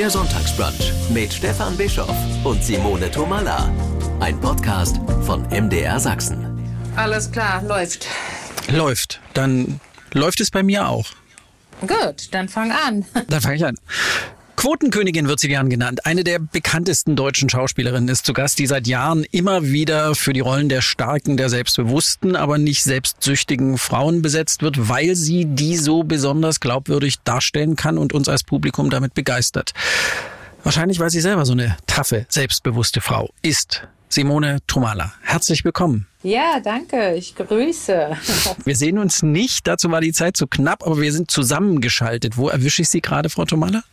Der Sonntagsbrunch mit Stefan Bischoff und Simone Tomalla. Ein Podcast von MDR Sachsen. Alles klar, läuft. Läuft. Dann läuft es bei mir auch. Gut, dann fang an. Dann fange ich an. Quotenkönigin wird sie gern genannt. Eine der bekanntesten deutschen Schauspielerinnen ist zu Gast, die seit Jahren immer wieder für die Rollen der starken, der selbstbewussten, aber nicht selbstsüchtigen Frauen besetzt wird, weil sie die so besonders glaubwürdig darstellen kann und uns als Publikum damit begeistert. Wahrscheinlich, weil sie selber so eine taffe, selbstbewusste Frau ist. Simone Trumala, herzlich willkommen. Ja, danke. Ich grüße. Wir sehen uns nicht, dazu war die Zeit zu knapp, aber wir sind zusammengeschaltet. Wo erwische ich Sie gerade, Frau Trumala?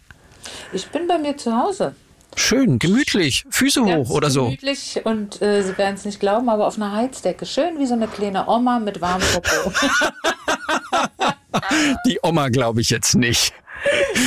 Ich bin bei mir zu Hause. Schön, gemütlich, Füße Ganz hoch oder so. Gemütlich und äh, Sie werden es nicht glauben, aber auf einer Heizdecke. Schön wie so eine kleine Oma mit warmem Popo. Die Oma glaube ich jetzt nicht.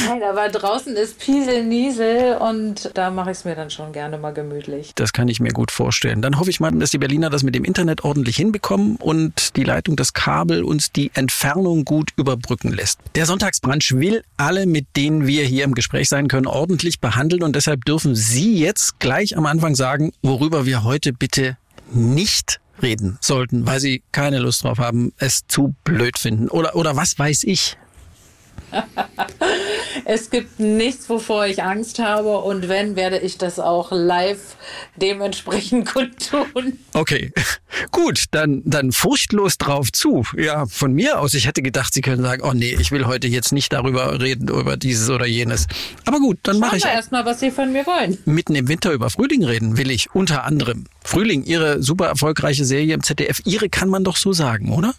Nein, aber draußen ist Piesel, Niesel und da mache ich es mir dann schon gerne mal gemütlich. Das kann ich mir gut vorstellen. Dann hoffe ich mal, dass die Berliner das mit dem Internet ordentlich hinbekommen und die Leitung, das Kabel uns die Entfernung gut überbrücken lässt. Der Sonntagsbrunch will alle, mit denen wir hier im Gespräch sein können, ordentlich behandeln und deshalb dürfen Sie jetzt gleich am Anfang sagen, worüber wir heute bitte nicht reden sollten, weil Sie keine Lust drauf haben, es zu blöd finden oder, oder was weiß ich. Es gibt nichts, wovor ich Angst habe und wenn, werde ich das auch live dementsprechend kundtun. Okay, gut, dann, dann furchtlos drauf zu. Ja, von mir aus, ich hätte gedacht, Sie können sagen, oh nee, ich will heute jetzt nicht darüber reden, über dieses oder jenes. Aber gut, dann mache ich erstmal, was Sie von mir wollen. mitten im Winter über Frühling reden, will ich unter anderem. Frühling, Ihre super erfolgreiche Serie im ZDF, Ihre kann man doch so sagen, oder?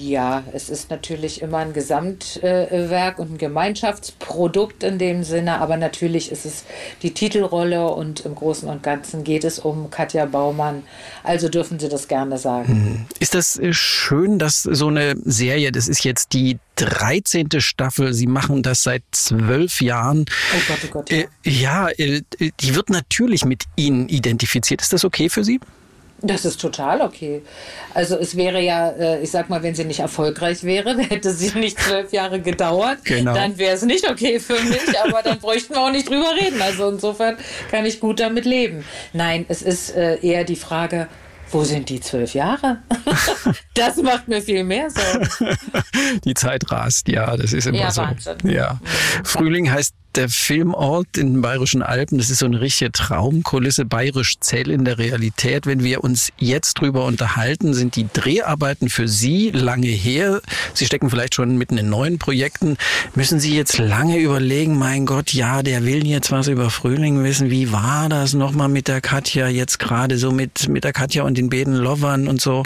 Ja, es ist natürlich immer ein Gesamtwerk und ein Gemeinschaftsprodukt in dem Sinne, aber natürlich ist es die Titelrolle und im Großen und Ganzen geht es um Katja Baumann. Also dürfen Sie das gerne sagen. Ist das äh, schön, dass so eine Serie, das ist jetzt die 13. Staffel, Sie machen das seit zwölf Jahren. Oh Gott, oh Gott, ja. Äh, ja, äh, die wird natürlich mit Ihnen identifiziert. Ist das okay für Sie? Das ist total okay. Also es wäre ja, äh, ich sag mal, wenn sie nicht erfolgreich wäre, hätte sie nicht zwölf Jahre gedauert, Genau. dann wäre es nicht okay für mich, aber dann bräuchten wir auch nicht drüber reden. Also insofern kann ich gut damit leben. Nein, es ist äh, eher die Frage, wo sind die zwölf Jahre? das macht mir viel mehr Sorgen. Die Zeit rast, ja, das ist immer Ja, so. Wahnsinn. Ja. Frühling heißt der Filmort in den Bayerischen Alpen. Das ist so eine richtige Traumkulisse, bayerisch zähl in der Realität. Wenn wir uns jetzt drüber unterhalten, sind die Dreharbeiten für Sie lange her. Sie stecken vielleicht schon mitten in neuen Projekten. Müssen Sie jetzt lange überlegen, mein Gott, ja, der will jetzt was über Frühling wissen. Wie war das nochmal mit der Katja jetzt gerade so mit, mit der Katja und den beiden Lovern und so?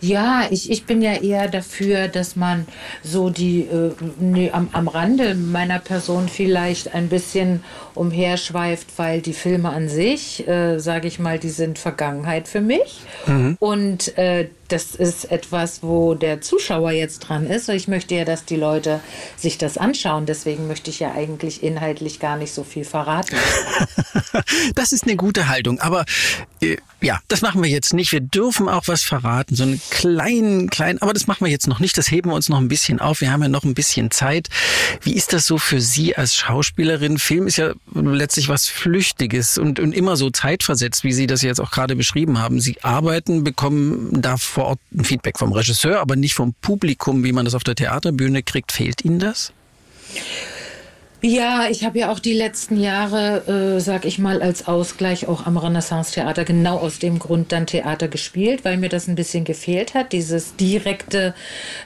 Ja, ich, ich bin ja eher dafür, dass man so die äh, nee, am, am Rande meiner Person vielleicht ein bisschen umherschweift, weil die Filme an sich, äh, sage ich mal, die sind Vergangenheit für mich. Und äh, das ist etwas, wo der Zuschauer jetzt dran ist. Ich möchte ja, dass die Leute sich das anschauen. Deswegen möchte ich ja eigentlich inhaltlich gar nicht so viel verraten. Das ist eine gute Haltung. Aber äh, ja, das machen wir jetzt nicht. Wir dürfen auch was verraten. So einen kleinen, kleinen, aber das machen wir jetzt noch nicht. Das heben wir uns noch ein bisschen auf. Wir haben ja noch ein bisschen Zeit. Wie ist das so für Sie als Schauspielerin? Film ist ja letztlich was Flüchtiges und, und immer so zeitversetzt, wie Sie das jetzt auch gerade beschrieben haben. Sie arbeiten, bekommen da vor Ort ein Feedback vom Regisseur, aber nicht vom Publikum, wie man das auf der Theaterbühne kriegt. Fehlt Ihnen das? Ja, ich habe ja auch die letzten Jahre, äh, sag ich mal, als Ausgleich auch am Renaissance-Theater genau aus dem Grund dann Theater gespielt, weil mir das ein bisschen gefehlt hat, dieses direkte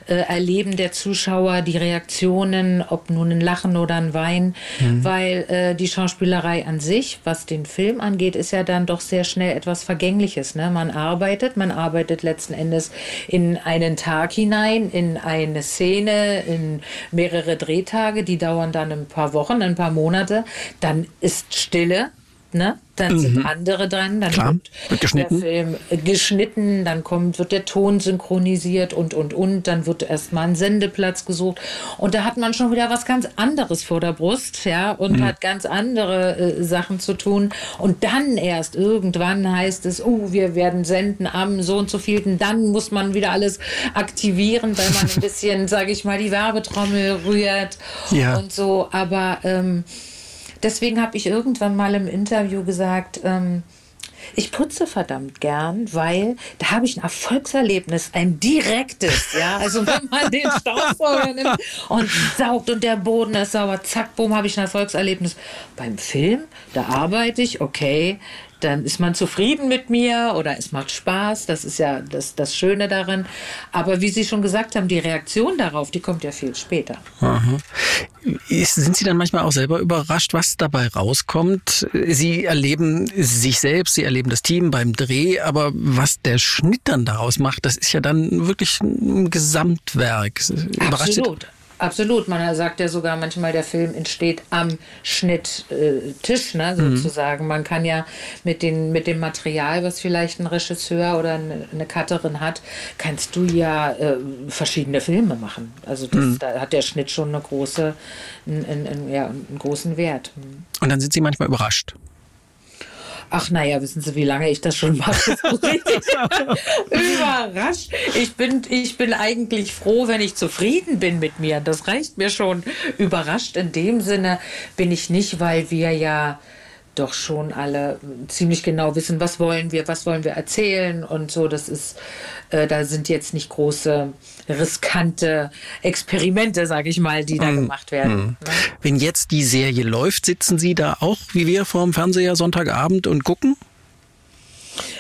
äh, Erleben der Zuschauer, die Reaktionen, ob nun ein Lachen oder ein Wein, weil äh, die Schauspielerei an sich, was den Film angeht, ist ja dann doch sehr schnell etwas Vergängliches. Ne? Man arbeitet, man arbeitet letzten Endes in einen Tag hinein, in eine Szene, in mehrere Drehtage, die dauern dann ein paar Wochen, ein paar Monate, dann ist Stille ne? Dann mhm. sind andere dran, dann Klar. wird, wird geschnitten. der Film geschnitten, dann kommt, wird der Ton synchronisiert und und und, dann wird erstmal ein Sendeplatz gesucht und da hat man schon wieder was ganz anderes vor der Brust, ja, und mhm. hat ganz andere äh, Sachen zu tun und dann erst irgendwann heißt es, oh, wir werden senden am so und so vielten, dann muss man wieder alles aktivieren, weil man ein bisschen, sage ich mal, die Werbetrommel rührt ja. und so, aber ähm, deswegen habe ich irgendwann mal im Interview gesagt, ähm, ich putze verdammt gern, weil da habe ich ein Erfolgserlebnis, ein direktes, ja. Also wenn man den Staubsauger nimmt und saugt und der Boden ist sauber, zack, boom, habe ich ein Erfolgserlebnis. Beim Film, da arbeite ich, okay, dann ist man zufrieden mit mir oder es macht Spaß. Das ist ja das, das Schöne daran. Aber wie Sie schon gesagt haben, die Reaktion darauf, die kommt ja viel später. Aha. Sind Sie dann manchmal auch selber überrascht, was dabei rauskommt? Sie erleben sich selbst, Sie erleben das Team beim Dreh, aber was der Schnitt dann daraus macht, das ist ja dann wirklich ein Gesamtwerk. Überrascht Absolut. Man sagt ja sogar manchmal, der Film entsteht am Schnitttisch, ne, mhm. sozusagen. Mhm. Man kann ja mit, den, mit dem Material, was vielleicht ein Regisseur oder eine, eine Cutterin hat, kannst du ja äh, verschiedene Filme machen. Also das, mhm. da hat der Schnitt schon eine große, einen, einen, ja, einen großen Wert. Und dann sind Sie manchmal überrascht. Ach naja, wissen Sie, wie lange ich das schon mache? Überrascht. Ich bin, ich bin eigentlich froh, wenn ich zufrieden bin mit mir. Das reicht mir schon. Überrascht in dem Sinne bin ich nicht, weil wir ja doch schon alle ziemlich genau wissen, was wollen wir, was wollen wir erzählen und so. Das ist, äh, da sind jetzt nicht große riskante Experimente, sage ich mal, die da mm, gemacht werden. Mm. Wenn jetzt die Serie läuft, sitzen Sie da auch wie wir vor dem Fernseher Sonntagabend und gucken?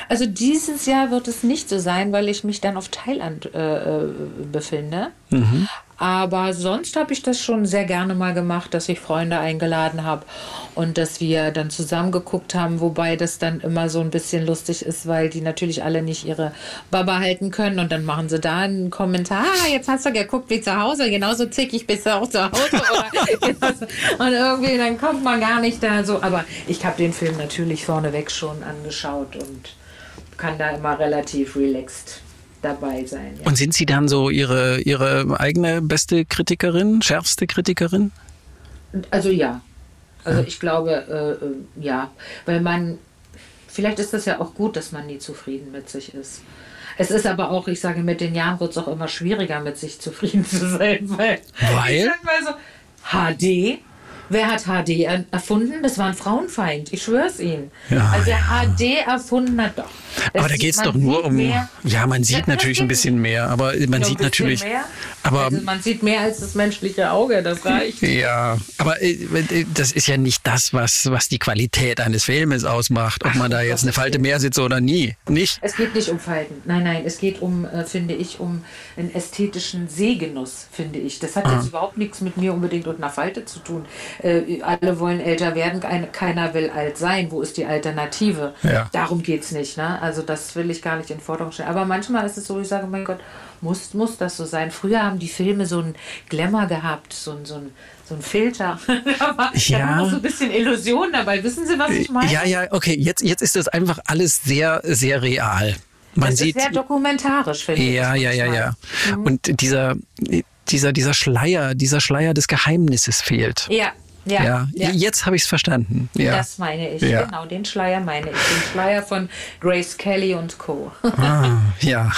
Also dieses Jahr wird es nicht so sein, weil ich mich dann auf Thailand äh, äh befinde. Mhm. Aber sonst habe ich das schon sehr gerne mal gemacht, dass ich Freunde eingeladen habe und dass wir dann zusammen geguckt haben, wobei das dann immer so ein bisschen lustig ist, weil die natürlich alle nicht ihre Baba halten können und dann machen sie da einen Kommentar, ah, jetzt hast du geguckt wie zu Hause, genauso zickig bist du auch zu Hause. und irgendwie, dann kommt man gar nicht da so. Aber ich habe den Film natürlich vorneweg schon angeschaut und kann da immer relativ relaxed dabei sein. Ja. Und sind Sie dann so Ihre, Ihre eigene beste Kritikerin, schärfste Kritikerin? Also ja. Also ich glaube, äh, äh, ja. Weil man, vielleicht ist das ja auch gut, dass man nie zufrieden mit sich ist. Es ist aber auch, ich sage, mit den Jahren wird es auch immer schwieriger, mit sich zufrieden zu sein. Weil? weil? Ich sag mal so, HD Wer hat HD erfunden? Das war ein Frauenfeind. Ich schwör's Ihnen. Ja, also wer ja. HD erfunden hat, doch. Aber da geht es doch nur um. Mehr. Ja, man sieht natürlich ein bisschen mehr, aber man sieht natürlich. Mehr. Aber also man sieht mehr als das menschliche Auge, das reicht. Ja, aber äh, das ist ja nicht das, was, was die Qualität eines Filmes ausmacht, ob Ach, man da jetzt eine Falte mehr sitzt oder nie. Nicht? Es geht nicht um Falten. Nein, nein, es geht um, äh, finde ich, um einen ästhetischen Sehgenuss, finde ich. Das hat ah. jetzt überhaupt nichts mit mir unbedingt und einer Falte zu tun. Äh, alle wollen älter werden, keiner will alt sein. Wo ist die Alternative? Ja. Darum geht es nicht. Ne? Also das will ich gar nicht in Forderung stellen. Aber manchmal ist es so, ich sage, mein Gott, muss, muss das so sein? Früher haben die Filme so einen Glamour gehabt, so, so ein so ein Filter. da war, ja. da so ein bisschen Illusion dabei. Wissen Sie, was ich meine? Ja, ja, okay. Jetzt, jetzt ist das einfach alles sehr, sehr real. Man das sieht, ist sehr dokumentarisch, finde ich. Ja, ja, ja, ja. Mhm. Und dieser, dieser, dieser Schleier, dieser Schleier des Geheimnisses fehlt. Ja, ja, ja. ja. jetzt habe ich es verstanden. Ja. Das meine ich, ja. genau, den Schleier meine ich. Den Schleier von Grace Kelly und Co. Ah, ja,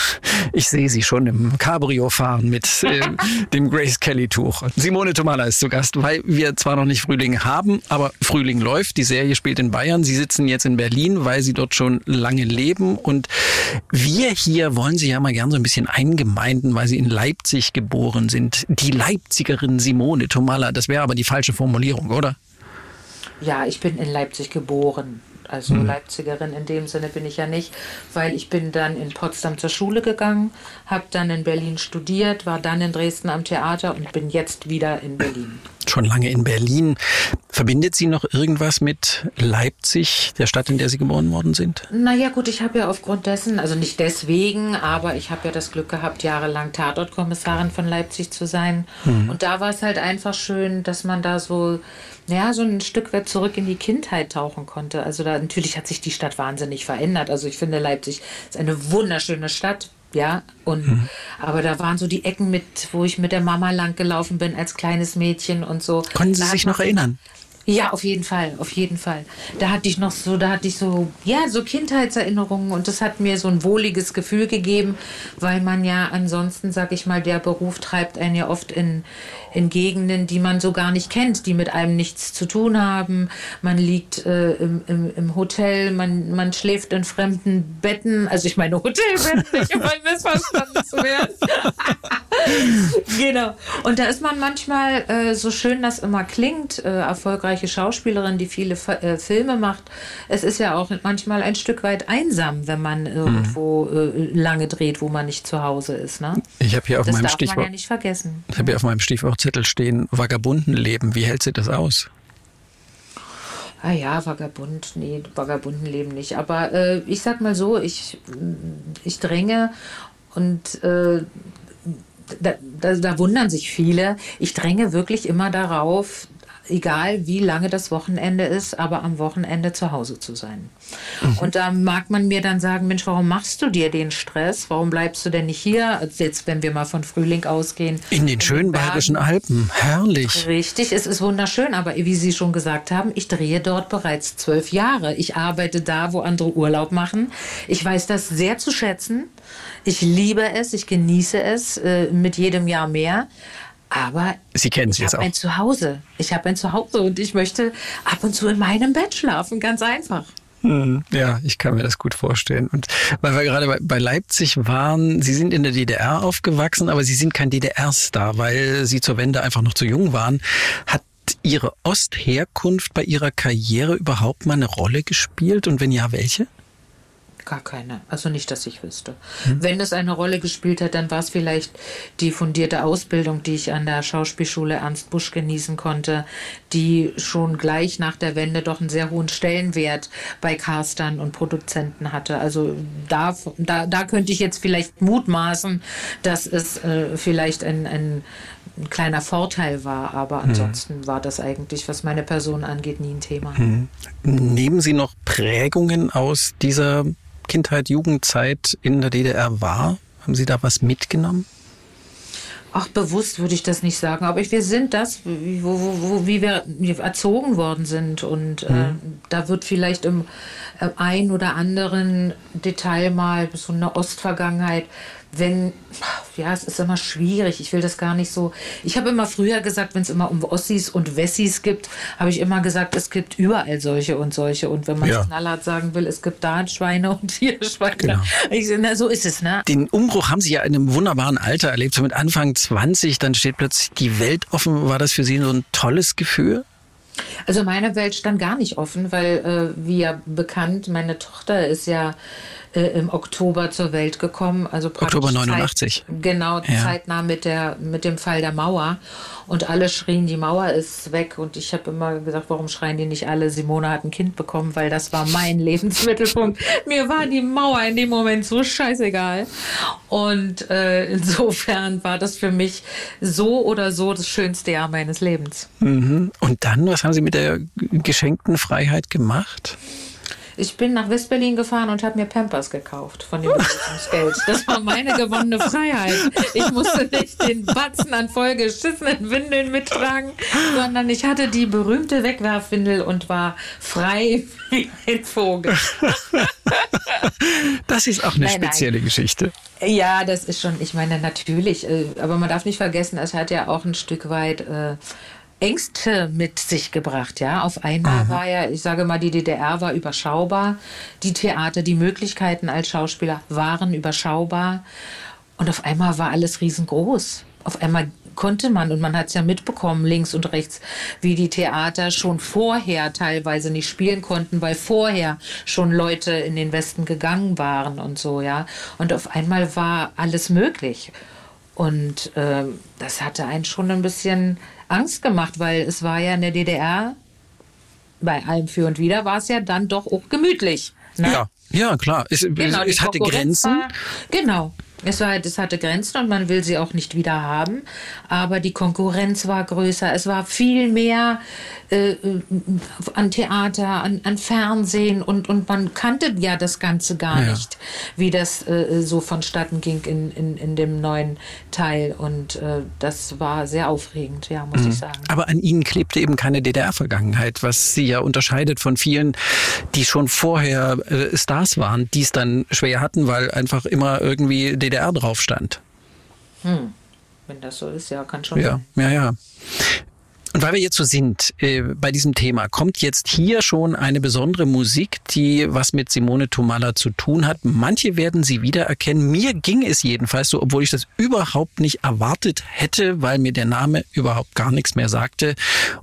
ich sehe sie schon im Cabrio fahren mit äh, dem Grace Kelly-Tuch. Simone Tomala ist zu Gast, weil wir zwar noch nicht Frühling haben, aber Frühling läuft. Die Serie spielt in Bayern. Sie sitzen jetzt in Berlin, weil sie dort schon lange leben. Und wir hier wollen sie ja mal gern so ein bisschen eingemeinden, weil sie in Leipzig geboren sind. Die Leipzigerin Simone Tomala, das wäre aber die falsche Formulierung. Formulierung, oder? Ja, ich bin in Leipzig geboren. Also hm. Leipzigerin in dem Sinne bin ich ja nicht, weil ich bin dann in Potsdam zur Schule gegangen, habe dann in Berlin studiert, war dann in Dresden am Theater und bin jetzt wieder in Berlin. schon lange in Berlin. Verbindet Sie noch irgendwas mit Leipzig, der Stadt, in der Sie geboren worden sind? Naja gut, ich habe ja aufgrund dessen, also nicht deswegen, aber ich habe ja das Glück gehabt, jahrelang Tatortkommissarin von Leipzig zu sein. Mhm. Und da war es halt einfach schön, dass man da so, ja, so ein Stück weit zurück in die Kindheit tauchen konnte. Also da natürlich hat sich die Stadt wahnsinnig verändert. Also ich finde, Leipzig ist eine wunderschöne Stadt ja. Und mhm. aber da waren so die Ecken mit, wo ich mit der Mama lang gelaufen bin als kleines Mädchen und so. Konnten Sie sich noch erinnern? Ja, auf jeden Fall, auf jeden Fall. Da hatte ich noch so, da hatte ich so, ja, so Kindheitserinnerungen und das hat mir so ein wohliges Gefühl gegeben, weil man ja ansonsten, sag ich mal, der Beruf treibt einen ja oft in, in Gegenden, die man so gar nicht kennt, die mit einem nichts zu tun haben. Man liegt äh, im, im, im, Hotel, man, man schläft in fremden Betten, also ich meine Hotelbetten, nicht immer missverstanden zu werden. genau. Und da ist man manchmal, äh, so schön das immer klingt, äh, erfolgreiche Schauspielerin, die viele äh, Filme macht. Es ist ja auch manchmal ein Stück weit einsam, wenn man irgendwo mhm. lange dreht, wo man nicht zu Hause ist. Ne? Ich habe hier auf das meinem darf Stichwort. Man ja nicht vergessen. Ich habe hier auf meinem Stichwort Zettel stehen, Vagabundenleben. Wie hält sie das aus? Ah ja, Vagabund, nee, Vagabundenleben nicht. Aber äh, ich sag mal so, ich, ich dränge und äh, da, da, da, wundern sich viele. Ich dränge wirklich immer darauf, egal wie lange das Wochenende ist, aber am Wochenende zu Hause zu sein. Mhm. Und da mag man mir dann sagen, Mensch, warum machst du dir den Stress? Warum bleibst du denn nicht hier? Also jetzt, wenn wir mal von Frühling ausgehen. In den schönen bayerischen Alpen. Herrlich. Richtig, es ist wunderschön. Aber wie Sie schon gesagt haben, ich drehe dort bereits zwölf Jahre. Ich arbeite da, wo andere Urlaub machen. Ich weiß das sehr zu schätzen. Ich liebe es, ich genieße es äh, mit jedem Jahr mehr. Aber Sie kennen es jetzt auch. Ich habe ein Zuhause. Ich habe ein Zuhause und ich möchte ab und zu in meinem Bett schlafen. Ganz einfach. Hm, ja, ich kann mir das gut vorstellen. Und weil wir gerade bei Leipzig waren, Sie sind in der DDR aufgewachsen, aber Sie sind kein DDR-Star, weil Sie zur Wende einfach noch zu jung waren. Hat Ihre Ostherkunft bei Ihrer Karriere überhaupt mal eine Rolle gespielt? Und wenn ja, welche? Gar keine. Also nicht, dass ich wüsste. Hm. Wenn es eine Rolle gespielt hat, dann war es vielleicht die fundierte Ausbildung, die ich an der Schauspielschule Ernst Busch genießen konnte, die schon gleich nach der Wende doch einen sehr hohen Stellenwert bei Castern und Produzenten hatte. Also da, da, da könnte ich jetzt vielleicht mutmaßen, dass es äh, vielleicht ein, ein, ein, kleiner Vorteil war, aber hm. ansonsten hm. war das eigentlich, was meine Person angeht, nie ein Thema. Hm. Nehmen Sie noch Prägungen aus dieser Kindheit, Jugendzeit in der DDR war? Haben Sie da was mitgenommen? Ach, bewusst würde ich das nicht sagen, aber wir sind das, wie, wo, wo, wie wir erzogen worden sind. Und äh, mhm. äh, da wird vielleicht im äh, ein oder anderen Detail mal so eine Ostvergangenheit wenn, ja, es ist immer schwierig, ich will das gar nicht so. Ich habe immer früher gesagt, wenn es immer um Ossis und Wessis gibt, habe ich immer gesagt, es gibt überall solche und solche. Und wenn man ja. knallhart sagen will, es gibt da Schweine und hier Schweine. Genau. Ich, na, so ist es, ne? Den Umbruch haben Sie ja in einem wunderbaren Alter erlebt, so mit Anfang 20, dann steht plötzlich die Welt offen. War das für Sie so ein tolles Gefühl? Also meine Welt stand gar nicht offen, weil, äh, wie ja bekannt, meine Tochter ist ja äh, im Oktober zur Welt gekommen. Also Oktober 89. Zeit, genau, ja. zeitnah mit, der, mit dem Fall der Mauer. Und alle schrien, die Mauer ist weg. Und ich habe immer gesagt, warum schreien die nicht alle? Simone hat ein Kind bekommen, weil das war mein Lebensmittelpunkt. Mir war die Mauer in dem Moment so scheißegal. Und äh, insofern war das für mich so oder so das schönste Jahr meines Lebens. Mhm. Und dann, was haben Sie mit der geschenkten Freiheit gemacht? Ich bin nach Westberlin gefahren und habe mir Pampers gekauft von dem Geld. Das war meine gewonnene Freiheit. Ich musste nicht den Batzen an vollgeschissenen Windeln mittragen, sondern ich hatte die berühmte Wegwerfwindel und war frei wie ein Vogel. Das ist auch eine nein, spezielle nein. Geschichte. Ja, das ist schon, ich meine, natürlich, äh, aber man darf nicht vergessen, es hat ja auch ein Stück weit äh, Ängste mit sich gebracht. Ja, auf einmal Aha. war ja, ich sage mal, die DDR war überschaubar. Die Theater, die Möglichkeiten als Schauspieler waren überschaubar. Und auf einmal war alles riesengroß. Auf einmal konnte man, und man hat es ja mitbekommen, links und rechts, wie die Theater schon vorher teilweise nicht spielen konnten, weil vorher schon Leute in den Westen gegangen waren und so, ja. Und auf einmal war alles möglich. Und äh, das hatte einen schon ein bisschen Angst gemacht, weil es war ja in der DDR, bei allem für und wider, war es ja dann doch auch gemütlich. Ne? Ja, ja, klar. Es, genau, es hatte Grenzen. War, genau. Es, war, es hatte Grenzen und man will sie auch nicht wieder haben. Aber die Konkurrenz war größer. Es war viel mehr äh, äh, an Theater, an, an, Fernsehen und, und man kannte ja das Ganze gar ja. nicht, wie das äh, so vonstatten ging in, in, in dem neuen Teil. Und äh, das war sehr aufregend, ja, muss mhm. ich sagen. Aber an Ihnen klebte eben keine DDR-Vergangenheit, was Sie ja unterscheidet von vielen, die schon vorher äh, Stars waren, die es dann schwer hatten, weil einfach immer irgendwie DDR drauf stand. Hm. Wenn das so ist, ja, kann schon ja, sein. Ja, ja. Und weil wir jetzt so sind äh, bei diesem Thema, kommt jetzt hier schon eine besondere Musik, die was mit Simone Tomalla zu tun hat. Manche werden sie wiedererkennen. Mir ging es jedenfalls so, obwohl ich das überhaupt nicht erwartet hätte, weil mir der Name überhaupt gar nichts mehr sagte.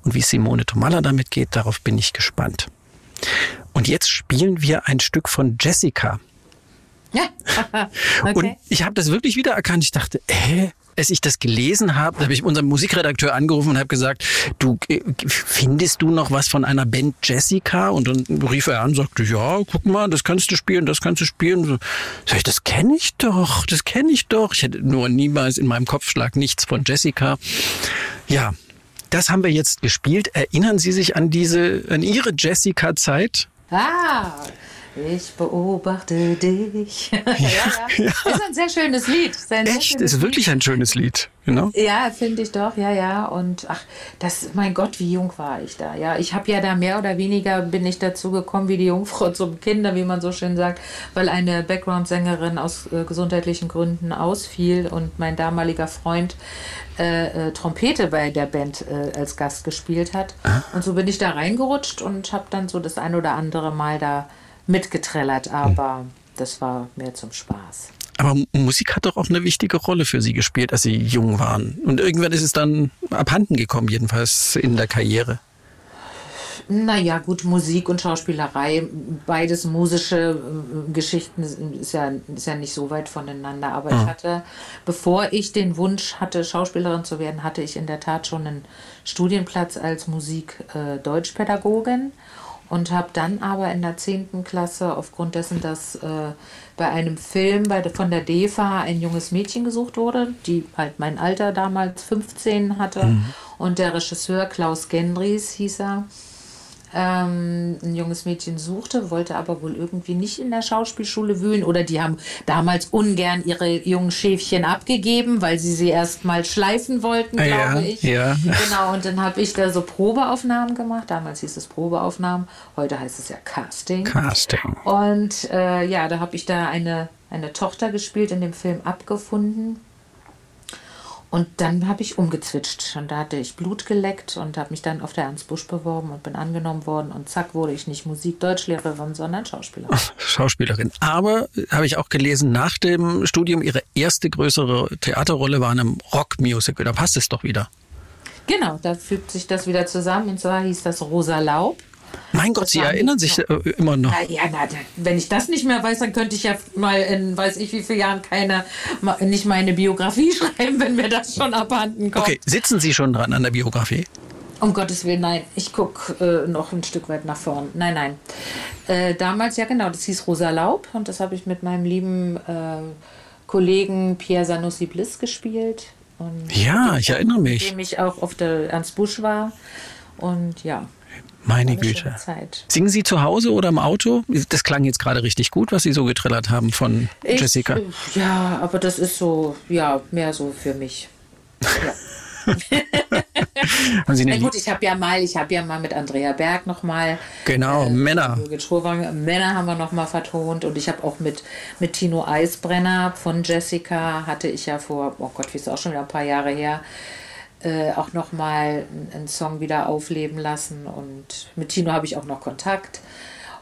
Und wie Simone Tomalla damit geht, darauf bin ich gespannt. Und jetzt spielen wir ein Stück von Jessica. Ja. okay. Und ich habe das wirklich wiedererkannt. Ich dachte, hä? als ich das gelesen habe, habe ich unseren Musikredakteur angerufen und habe gesagt, du äh, findest du noch was von einer Band Jessica? Und dann rief er an und sagte, ja, guck mal, das kannst du spielen, das kannst du spielen. So, sag ich, das kenne ich doch, das kenne ich doch. Ich hätte nur niemals in meinem Kopfschlag nichts von Jessica. Ja, das haben wir jetzt gespielt. Erinnern Sie sich an diese, an Ihre Jessica-Zeit? Ah, ich beobachte dich. ja, ja, ja. Ist ein sehr schönes Lied. Ein Echt? Schönes ist wirklich ein schönes Lied. Genau. Ja, finde ich doch. Ja, ja. Und ach, das, mein Gott, wie jung war ich da. Ja, ich habe ja da mehr oder weniger bin ich dazu gekommen, wie die Jungfrau zum Kinder, wie man so schön sagt, weil eine Background-Sängerin aus äh, gesundheitlichen Gründen ausfiel und mein damaliger Freund äh, äh, Trompete bei der Band äh, als Gast gespielt hat. Ah. Und so bin ich da reingerutscht und habe dann so das ein oder andere Mal da mitgetrellert, aber das war mehr zum Spaß. Aber Musik hat doch auch eine wichtige Rolle für Sie gespielt, als Sie jung waren. Und irgendwann ist es dann abhanden gekommen, jedenfalls in der Karriere. Naja, gut, Musik und Schauspielerei, beides musische äh, Geschichten, ist ja, ist ja nicht so weit voneinander. Aber mhm. ich hatte, bevor ich den Wunsch hatte, Schauspielerin zu werden, hatte ich in der Tat schon einen Studienplatz als Musik-Deutschpädagogin. Äh, und habe dann aber in der 10. Klasse aufgrund dessen, dass äh, bei einem Film bei, von der DEFA ein junges Mädchen gesucht wurde, die halt mein Alter damals 15 hatte mhm. und der Regisseur Klaus Gendries hieß er, ähm, ein junges Mädchen suchte, wollte aber wohl irgendwie nicht in der Schauspielschule wühlen oder die haben damals ungern ihre jungen Schäfchen abgegeben, weil sie sie erst mal schleifen wollten, glaube ja, ich. Ja. Genau, und dann habe ich da so Probeaufnahmen gemacht. Damals hieß es Probeaufnahmen, heute heißt es ja Casting. Casting. Und äh, ja, da habe ich da eine, eine Tochter gespielt in dem Film abgefunden und dann habe ich umgezwitscht und da hatte ich Blut geleckt und habe mich dann auf der Ernst Busch beworben und bin angenommen worden und zack wurde ich nicht Musik-Deutschlehrerin, sondern Schauspielerin. Schauspielerin. Aber habe ich auch gelesen, nach dem Studium ihre erste größere Theaterrolle war in einem Rockmusical. Da passt es doch wieder. Genau, da fügt sich das wieder zusammen und zwar hieß das Rosa Laub. Mein Gott, Sie erinnern sich äh, immer noch. Na, ja, na, wenn ich das nicht mehr weiß, dann könnte ich ja mal in weiß ich wie vielen Jahren keine, nicht meine Biografie schreiben, wenn mir das schon abhanden kommt. Okay, sitzen Sie schon dran an der Biografie? Um Gottes Willen, nein. Ich gucke äh, noch ein Stück weit nach vorn. Nein, nein. Äh, damals, ja genau, das hieß Rosa Laub und das habe ich mit meinem lieben äh, Kollegen Pierre Sanussi Bliss gespielt. Ja, ich erinnere mich. Mit dem ich auch auf der Ernst Busch war. Und ja, meine Güte. Singen Sie zu Hause oder im Auto? Das klang jetzt gerade richtig gut, was Sie so getrillert haben von ich, Jessica. Ja, aber das ist so, ja, mehr so für mich. Ja. Na gut, ich habe ja mal, ich habe ja mal mit Andrea Berg noch mal genau äh, Männer Männer haben wir noch mal vertont und ich habe auch mit mit Tino Eisbrenner von Jessica hatte ich ja vor oh Gott, wie ist auch schon wieder ein paar Jahre her äh, auch nochmal einen Song wieder aufleben lassen. Und mit Tino habe ich auch noch Kontakt.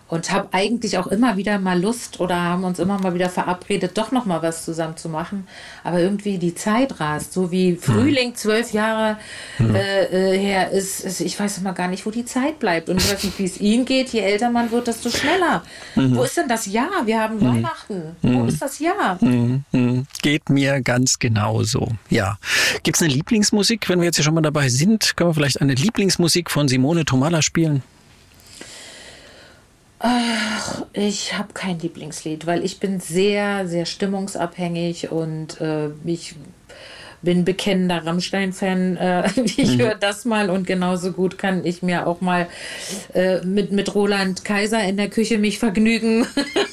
Und habe eigentlich auch immer wieder mal Lust oder haben uns immer mal wieder verabredet, doch noch mal was zusammen zu machen. Aber irgendwie die Zeit rast, so wie Frühling zwölf Jahre äh, äh, her ist, ist. Ich weiß immer gar nicht, wo die Zeit bleibt und ich weiß nicht, wie es Ihnen geht. Je älter man wird, desto schneller. Wo ist denn das Jahr? Wir haben Weihnachten. Wo ist das Jahr? Mhm. Geht mir ganz genauso. Ja. Gibt es eine Lieblingsmusik? Wenn wir jetzt hier schon mal dabei sind, können wir vielleicht eine Lieblingsmusik von Simone Tomala spielen? Ich habe kein Lieblingslied, weil ich bin sehr, sehr stimmungsabhängig und äh, ich bin bekennender Rammstein-Fan. Äh, ich höre das mal und genauso gut kann ich mir auch mal äh, mit, mit Roland Kaiser in der Küche mich vergnügen.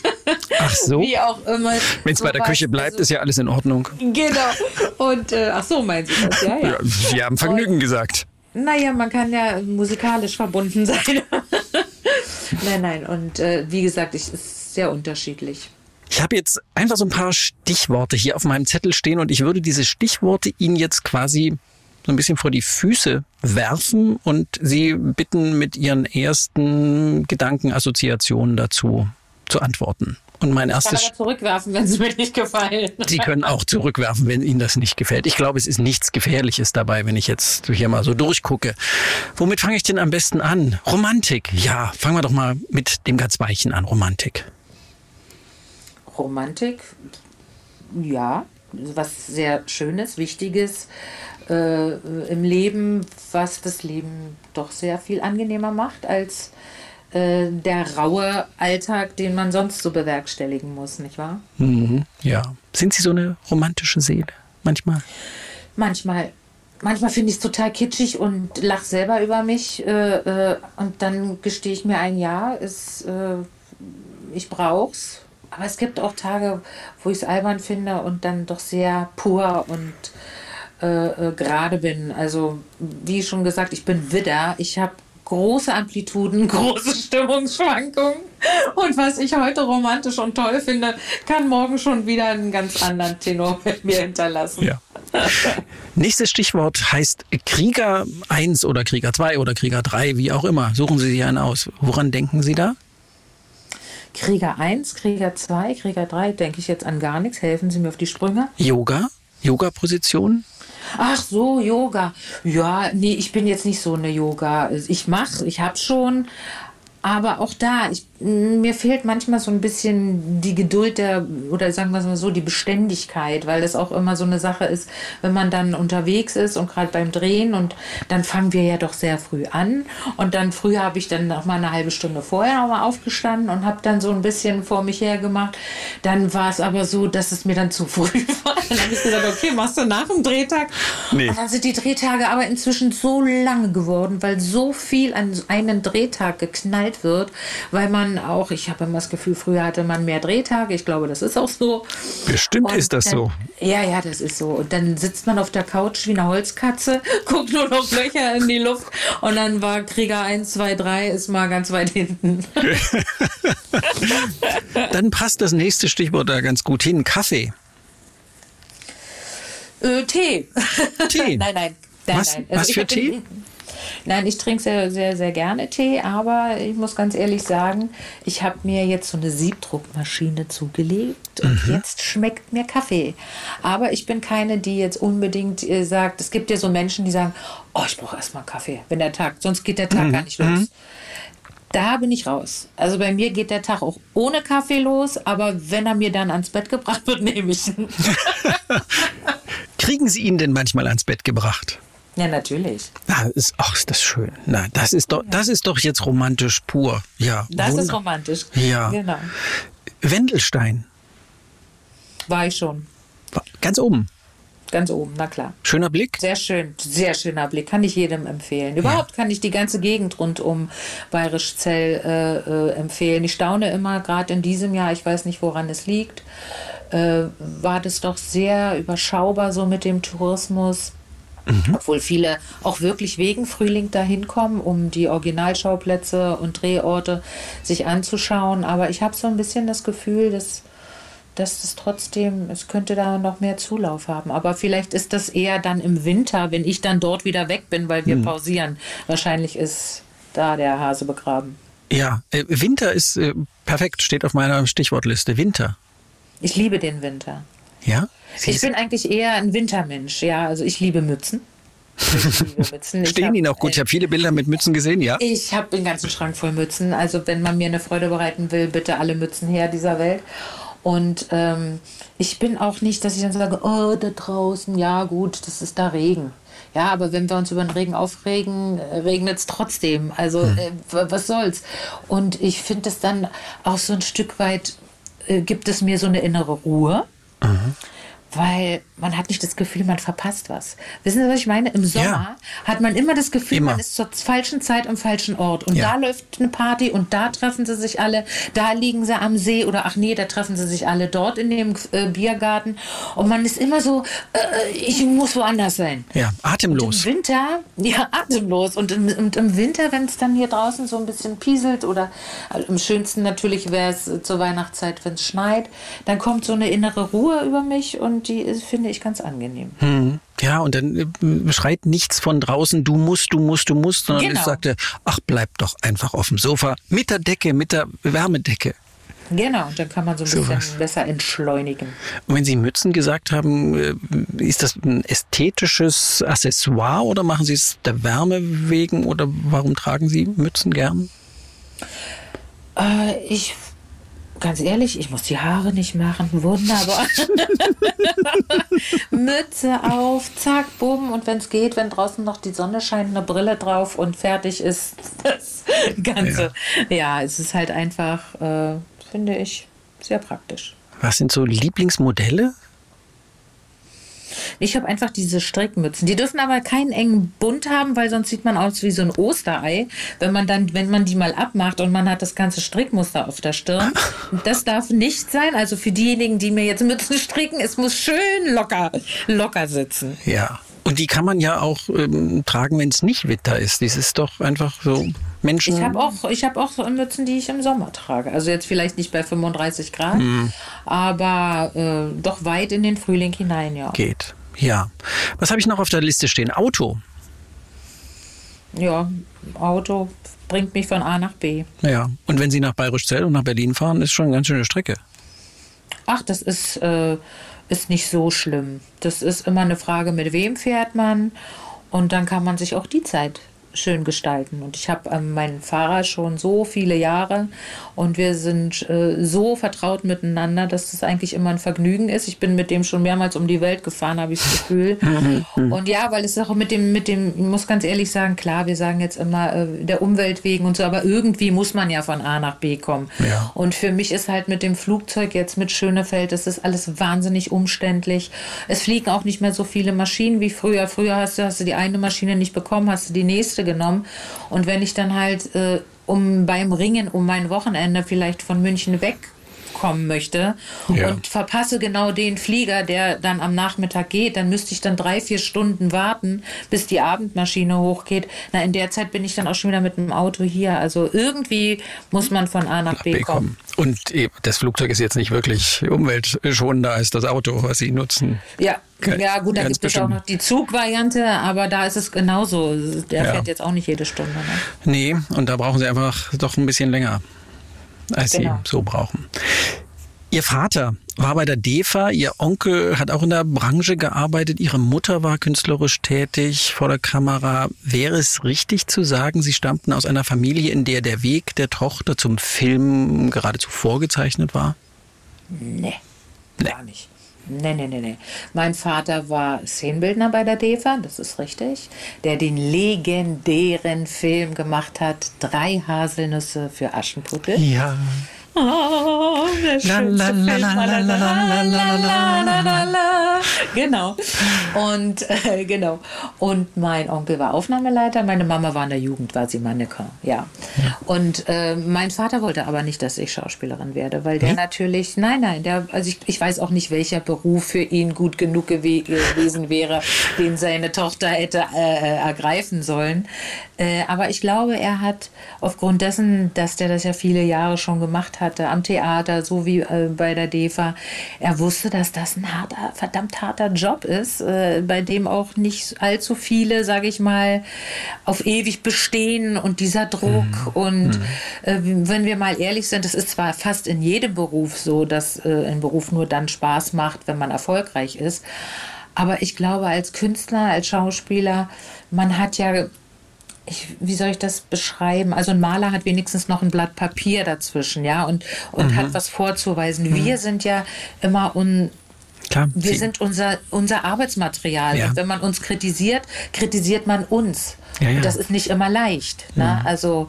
Ach so. Wie auch immer. Wenn es bei der Küche bleibt, also- ist ja alles in Ordnung. Genau. Und äh, ach so, meinen Sie das? Ja, ja. Ja, Sie haben Vergnügen gesagt. Naja, man kann ja musikalisch verbunden sein. Nein, nein. Und äh, wie gesagt, ich ist sehr unterschiedlich. Ich habe jetzt einfach so ein paar Stichworte hier auf meinem Zettel stehen und ich würde diese Stichworte Ihnen jetzt quasi so ein bisschen vor die Füße werfen und Sie bitten, mit Ihren ersten Gedanken, Assoziationen dazu zu antworten. Und mein Ich kann erstes aber zurückwerfen, wenn sie mir nicht gefallen. Sie können auch zurückwerfen, wenn Ihnen das nicht gefällt. Ich glaube, es ist nichts Gefährliches dabei, wenn ich jetzt hier mal so durchgucke. Womit fange ich denn am besten an? Romantik. Ja, fangen wir doch mal mit dem ganz Weichen an. Romantik. Romantik, ja, was sehr Schönes, Wichtiges äh, im Leben, was das Leben doch sehr viel angenehmer macht als äh, der raue Alltag, den man sonst so bewerkstelligen muss, nicht wahr? Mhm, ja. Sind Sie so eine romantische Seele? Manchmal? Manchmal. Manchmal finde ich es total kitschig und lache selber über mich. Äh, äh, und dann gestehe ich mir ein Ja, es, äh, ich brauch's. Aber es gibt auch Tage, wo ich es albern finde und dann doch sehr pur und äh, äh, gerade bin. Also, wie schon gesagt, ich bin Widder. Ich habe große Amplituden, große Stimmungsschwankungen. Und was ich heute romantisch und toll finde, kann morgen schon wieder einen ganz anderen Tenor mit mir hinterlassen. Ja. Nächstes Stichwort heißt Krieger 1 oder Krieger 2 oder Krieger 3, wie auch immer. Suchen Sie sich einen aus. Woran denken Sie da? Krieger 1, Krieger 2, Krieger 3, denke ich jetzt an gar nichts. Helfen Sie mir auf die Sprünge. Yoga? Yoga-Position? Ach so, Yoga. Ja, nee, ich bin jetzt nicht so eine Yoga. Ich mache, ich habe schon, aber auch da, ich, mir fehlt manchmal so ein bisschen die Geduld der, oder sagen wir es mal so, die Beständigkeit, weil das auch immer so eine Sache ist, wenn man dann unterwegs ist und gerade beim Drehen und dann fangen wir ja doch sehr früh an und dann früher habe ich dann noch mal eine halbe Stunde vorher noch mal aufgestanden und habe dann so ein bisschen vor mich her gemacht. Dann war es aber so, dass es mir dann zu früh war. Dann habe ich gesagt, okay, machst du nach dem Drehtag. Nee. Und dann sind die Drehtage aber inzwischen so lange geworden, weil so viel an einen Drehtag geknallt wird, weil man auch, ich habe immer das Gefühl, früher hatte man mehr Drehtage. Ich glaube, das ist auch so. Bestimmt Und ist das dann, so. Ja, ja, das ist so. Und dann sitzt man auf der Couch wie eine Holzkatze, guckt nur noch Löcher in die Luft und dann war Krieger 1, 2, 3 ist mal ganz weit hinten. Dann passt das nächste Stichwort da ganz gut hin. Kaffee. Äh, Tee. Tee? nein, nein. nein, Was- nein. was ich für Tee? Nein, ich trinke sehr, sehr, sehr gerne Tee, aber ich muss ganz ehrlich sagen, ich habe mir jetzt so eine Siebdruckmaschine zugelegt und Mhm. jetzt schmeckt mir Kaffee. Aber ich bin keine, die jetzt unbedingt äh, sagt, es gibt ja so Menschen, die sagen, oh, ich brauche erstmal Kaffee, wenn der Tag, sonst geht der Mhm. Tag gar nicht los. Da bin ich raus. Also bei mir geht der Tag auch ohne Kaffee los, aber wenn er mir dann ans Bett gebracht wird, nehme ich ihn. Kriegen Sie ihn denn manchmal ans Bett gebracht? Ja, natürlich. Na, ist, ach, ist das schön. Na, das ist doch, das ist doch jetzt romantisch pur. Ja. Das ist wunder- romantisch. Ja. Genau. Wendelstein. War ich schon. Ganz oben. Ganz oben, na klar. Schöner Blick. Sehr schön, sehr schöner Blick. Kann ich jedem empfehlen. Überhaupt kann ich die ganze Gegend rund um Bayerischzell äh, äh, empfehlen. Ich staune immer, gerade in diesem Jahr, ich weiß nicht, woran es liegt, äh, war das doch sehr überschaubar so mit dem Tourismus. Obwohl viele auch wirklich wegen Frühling dahin kommen, um die Originalschauplätze und Drehorte sich anzuschauen. Aber ich habe so ein bisschen das Gefühl, dass dass es trotzdem, es könnte da noch mehr Zulauf haben. Aber vielleicht ist das eher dann im Winter, wenn ich dann dort wieder weg bin, weil wir pausieren. Wahrscheinlich ist da der Hase begraben. Ja, äh, Winter ist äh, perfekt, steht auf meiner Stichwortliste. Winter. Ich liebe den Winter. Ja? Ich bin eigentlich eher ein Wintermensch, ja. Also ich liebe Mützen. Mützen. Ich Stehen Ihnen auch gut. Ich habe viele Bilder mit Mützen gesehen, ja. Ich habe den ganzen Schrank voll Mützen. Also wenn man mir eine Freude bereiten will, bitte alle Mützen her dieser Welt. Und ähm, ich bin auch nicht, dass ich dann sage, oh, da draußen, ja gut, das ist da Regen. Ja, aber wenn wir uns über den Regen aufregen, regnet es trotzdem. Also äh, was soll's. Und ich finde es dann auch so ein Stück weit, äh, gibt es mir so eine innere Ruhe. 嗯。Weil man hat nicht das Gefühl, man verpasst was. Wissen Sie, was ich meine? Im Sommer Ja. hat man immer das Gefühl, Immer. man ist zur falschen Zeit am falschen Ort. Und Ja. da läuft eine Party und da treffen sie sich alle, da liegen sie am See oder ach nee, da treffen sie sich alle dort in dem äh, Biergarten. Und man ist immer so, äh, ich muss woanders sein. Ja, atemlos. Im Winter, ja, atemlos. Und im, und im Winter, wenn es dann hier draußen so ein bisschen pieselt oder also im schönsten natürlich wäre es äh, zur Weihnachtszeit, wenn es schneit, dann kommt so eine innere Ruhe über mich und die ist, finde ich ganz angenehm. Hm. Ja, und dann äh, schreit nichts von draußen, du musst, du musst, du musst, sondern Genau. es sagte, ach, bleib doch einfach auf dem Sofa mit der Decke, mit der Wärmedecke. Genau, und dann kann man so ein So bisschen was. besser entschleunigen. Und wenn Sie Mützen gesagt haben, äh, ist das ein ästhetisches Accessoire oder machen Sie es der Wärme wegen oder warum tragen Sie Mützen gern? Äh, ich, ganz ehrlich, ich muss die Haare nicht machen. Wunderbar. Mütze auf, zack, bumm. Und wenn es geht, wenn draußen noch die Sonne scheint, eine Brille drauf und fertig ist das Ganze. Ja, es ist halt einfach, äh, finde ich, sehr praktisch. Was sind so Lieblingsmodelle? Ich habe einfach diese Strickmützen. Die dürfen aber keinen engen Bund haben, weil sonst sieht man aus wie so ein Osterei. Wenn man dann, wenn man die mal abmacht und man hat das ganze Strickmuster auf der Stirn. Das darf nicht sein. Also für diejenigen, die mir jetzt Mützen stricken, es muss schön locker, locker sitzen. Ja. Und die kann man ja auch ähm, tragen, wenn es nicht Winter ist. Das ist doch einfach so Menschen. Ich habe auch, ich habe auch so Mützen, die ich im Sommer trage. Also jetzt vielleicht nicht bei 35 Grad, aber äh, doch weit in den Frühling hinein, ja. geht. Ja. Was habe ich noch auf der Liste stehen? Auto. Ja, Auto bringt mich von A nach B. Ja. Und wenn Sie nach Bayerischzell und nach Berlin fahren, ist schon eine ganz schöne Strecke. Ach, das ist, äh, ist nicht so schlimm. Das ist immer eine Frage, mit wem fährt man. Und dann kann man sich auch die Zeit schön gestalten. Und ich habe ähm, meinen Fahrer schon so viele Jahre und wir sind äh, so vertraut miteinander, dass es eigentlich immer ein Vergnügen ist. Ich bin mit dem schon mehrmals um die Welt gefahren, habe ich das Gefühl. und ja, weil es auch mit dem, mit dem, ich muss ganz ehrlich sagen, klar, wir sagen jetzt immer äh, der Umwelt wegen und so, aber irgendwie muss man ja von A nach B kommen. Ja. Und für mich ist halt mit dem Flugzeug jetzt mit Schönefeld, das ist alles wahnsinnig umständlich. Es fliegen auch nicht mehr so viele Maschinen wie früher. Früher hast du, hast du die eine Maschine nicht bekommen, hast du die nächste genommen. Und wenn ich dann halt äh, um beim Ringen um mein Wochenende vielleicht von München weg kommen möchte Ja. und verpasse genau den Flieger, der dann am Nachmittag geht, dann müsste ich dann drei, vier Stunden warten, bis die Abendmaschine hochgeht. Na, in der Zeit bin ich dann auch schon wieder mit dem Auto hier. Also irgendwie muss man von A nach B, kommen. Und eh, das Flugzeug ist jetzt nicht wirklich umweltschonender als das Auto, was Sie nutzen. Ja, ja gut, da gibt es auch noch die Zugvariante, aber da ist es genauso. Der Ja. fährt jetzt auch nicht jede Stunde. Ne? Nee, und da brauchen Sie einfach doch ein bisschen länger, als Genau. Sie so brauchen. Ihr Vater war bei der DEFA, Ihr Onkel hat auch in der Branche gearbeitet, Ihre Mutter war künstlerisch tätig vor der Kamera. Wäre es richtig zu sagen, Sie stammten aus einer Familie, in der der Weg der Tochter zum Film geradezu vorgezeichnet war? Nee, gar nicht. Nee, nee, nee, nee. Mein Vater war Szenenbildner bei der DEFA, das ist richtig, der den legendären Film gemacht hat, Drei Haselnüsse für Aschenputtel. Ja. Oh. Genau. Und äh, genau. Und mein Onkel war Aufnahmeleiter, meine Mama war in der Jugend, war sie Mannequin, ja. Und äh, mein Vater wollte aber nicht, dass ich Schauspielerin werde, weil der natürlich, nein, nein, der, also ich, ich weiß auch nicht, welcher Beruf für ihn gut genug gewe gewesen wäre, den seine Tochter hätte äh, ergreifen sollen. Äh, aber ich glaube, er hat aufgrund dessen, dass der das ja viele Jahre schon gemacht hat, hatte am Theater, so wie äh, bei der DEFA. Er wusste, dass das ein harter, verdammt harter Job ist, äh, bei dem auch nicht allzu viele, sage ich mal, auf ewig bestehen und dieser Druck. Mhm. Und mhm. Äh, wenn wir mal ehrlich sind, es ist zwar fast in jedem Beruf so, dass äh, ein Beruf nur dann Spaß macht, wenn man erfolgreich ist. Aber ich glaube, als Künstler, als Schauspieler, man hat ja ich, wie soll ich das beschreiben? Also ein Maler hat wenigstens noch ein Blatt Papier dazwischen, ja, und, und mhm. hat was vorzuweisen. Mhm. Wir sind ja immer un, Klar, wir Sie. sind unser, unser Arbeitsmaterial. Ja. wenn man uns kritisiert, kritisiert man uns. Ja, ja. Und das ist nicht immer leicht. Ne? Mhm. Also,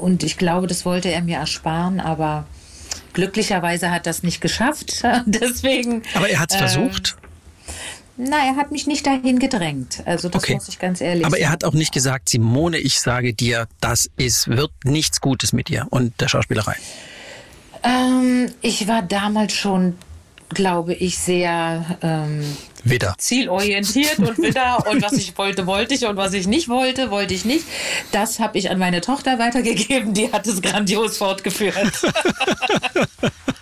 und ich glaube, das wollte er mir ersparen, aber glücklicherweise hat das nicht geschafft. Deswegen. Aber er hat es äh, versucht. Na, er hat mich nicht dahin gedrängt. Also das okay. muss ich ganz ehrlich Aber er hat auch nicht gesagt, Simone, ich sage dir, das ist, wird nichts Gutes mit dir und der Schauspielerei. Ähm, ich war damals schon, glaube ich, sehr ähm, Widder. zielorientiert und wieder und was ich wollte, wollte ich und was ich nicht wollte, wollte ich nicht. Das habe ich an meine Tochter weitergegeben, die hat es grandios fortgeführt.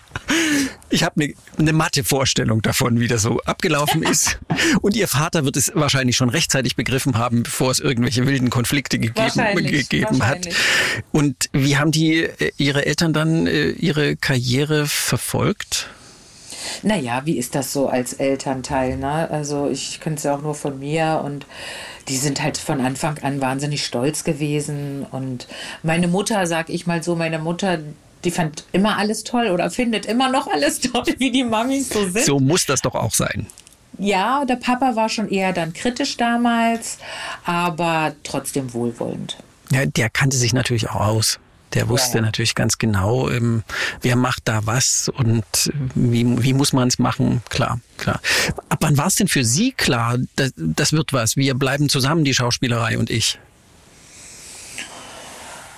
Ich habe eine, eine matte Vorstellung davon, wie das so abgelaufen ist. Und Ihr Vater wird es wahrscheinlich schon rechtzeitig begriffen haben, bevor es irgendwelche wilden Konflikte gegeben, gegeben hat. Und wie haben die äh, Ihre Eltern dann äh, ihre Karriere verfolgt? Naja, wie ist das so als Elternteil? Ne? Also ich kenne es ja auch nur von mir und die sind halt von Anfang an wahnsinnig stolz gewesen. Und meine Mutter, sag ich mal so, meine Mutter, die fand immer alles toll oder findet immer noch alles toll, wie die Mamis so sind. So muss das doch auch sein. Ja, der Papa war schon eher dann kritisch damals, aber trotzdem wohlwollend. Ja, der kannte sich natürlich auch aus. Der wusste ja, ja. natürlich ganz genau, ähm, wer macht da was und wie, wie muss man es machen. Klar, klar. Ab wann war es denn für Sie klar, das, das wird was? Wir bleiben zusammen, die Schauspielerei und ich.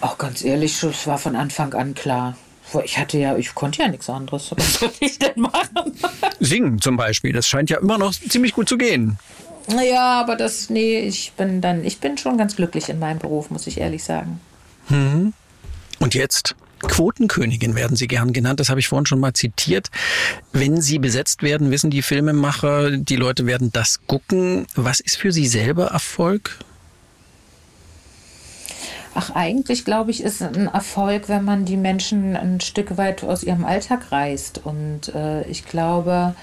Auch ganz ehrlich, es war von Anfang an klar. Ich hatte ja, ich konnte ja nichts anderes. Was soll ich denn machen? Singen zum Beispiel, das scheint ja immer noch ziemlich gut zu gehen. Ja, aber das, nee, ich bin dann, ich bin schon ganz glücklich in meinem Beruf, muss ich ehrlich sagen. Hm. Und jetzt? Quotenkönigin werden Sie gern genannt, das habe ich vorhin schon mal zitiert. Wenn Sie besetzt werden, wissen die Filmemacher, die Leute werden das gucken. Was ist für Sie selber Erfolg? Ach, eigentlich glaube ich, ist ein Erfolg, wenn man die Menschen ein Stück weit aus ihrem Alltag reißt. Und äh, ich glaube,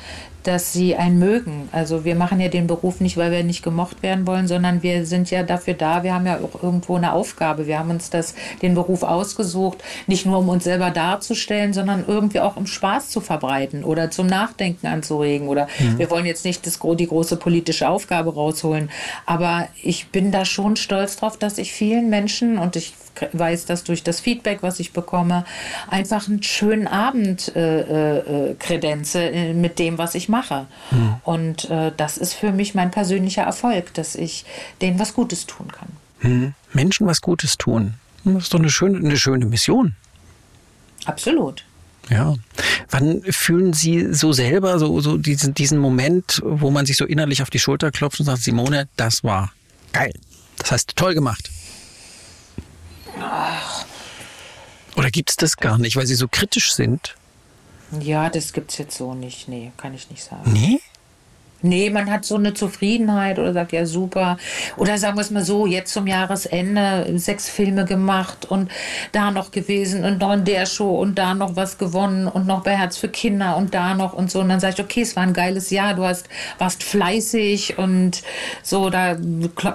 dass sie einen mögen. Also wir machen ja den Beruf nicht, weil wir nicht gemocht werden wollen, sondern wir sind ja dafür da. Wir haben ja auch irgendwo eine Aufgabe. Wir haben uns das, den Beruf ausgesucht, nicht nur um uns selber darzustellen, sondern irgendwie auch um Spaß zu verbreiten oder zum Nachdenken anzuregen. Oder mhm. wir wollen jetzt nicht das, die große politische Aufgabe rausholen. Aber ich bin da schon stolz drauf, dass ich vielen Menschen und ich weiß das durch das Feedback, was ich bekomme, einfach einen schönen Abend äh, äh, kredenze äh, mit dem, was ich mache. Mhm. Und äh, das ist für mich mein persönlicher Erfolg, dass ich denen was Gutes tun kann. Mhm. Menschen was Gutes tun. Das ist doch eine schöne, eine schöne Mission. Absolut. Ja. Wann fühlen Sie so selber so, so diesen, diesen Moment, wo man sich so innerlich auf die Schulter klopft und sagt, Simone, das war geil. Das hast du toll gemacht. Ach. Oder gibt es das gar nicht, weil sie so kritisch sind? Ja, das gibt es jetzt so nicht. Nee, kann ich nicht sagen. Nee? Nee, man hat so eine Zufriedenheit oder sagt, ja, super. Oder sagen wir es mal so, jetzt zum Jahresende sechs Filme gemacht und da noch gewesen und noch in der Show und da noch was gewonnen und noch bei Herz für Kinder und da noch und so. Und dann sage ich, okay, es war ein geiles Jahr, du hast, warst fleißig und so, da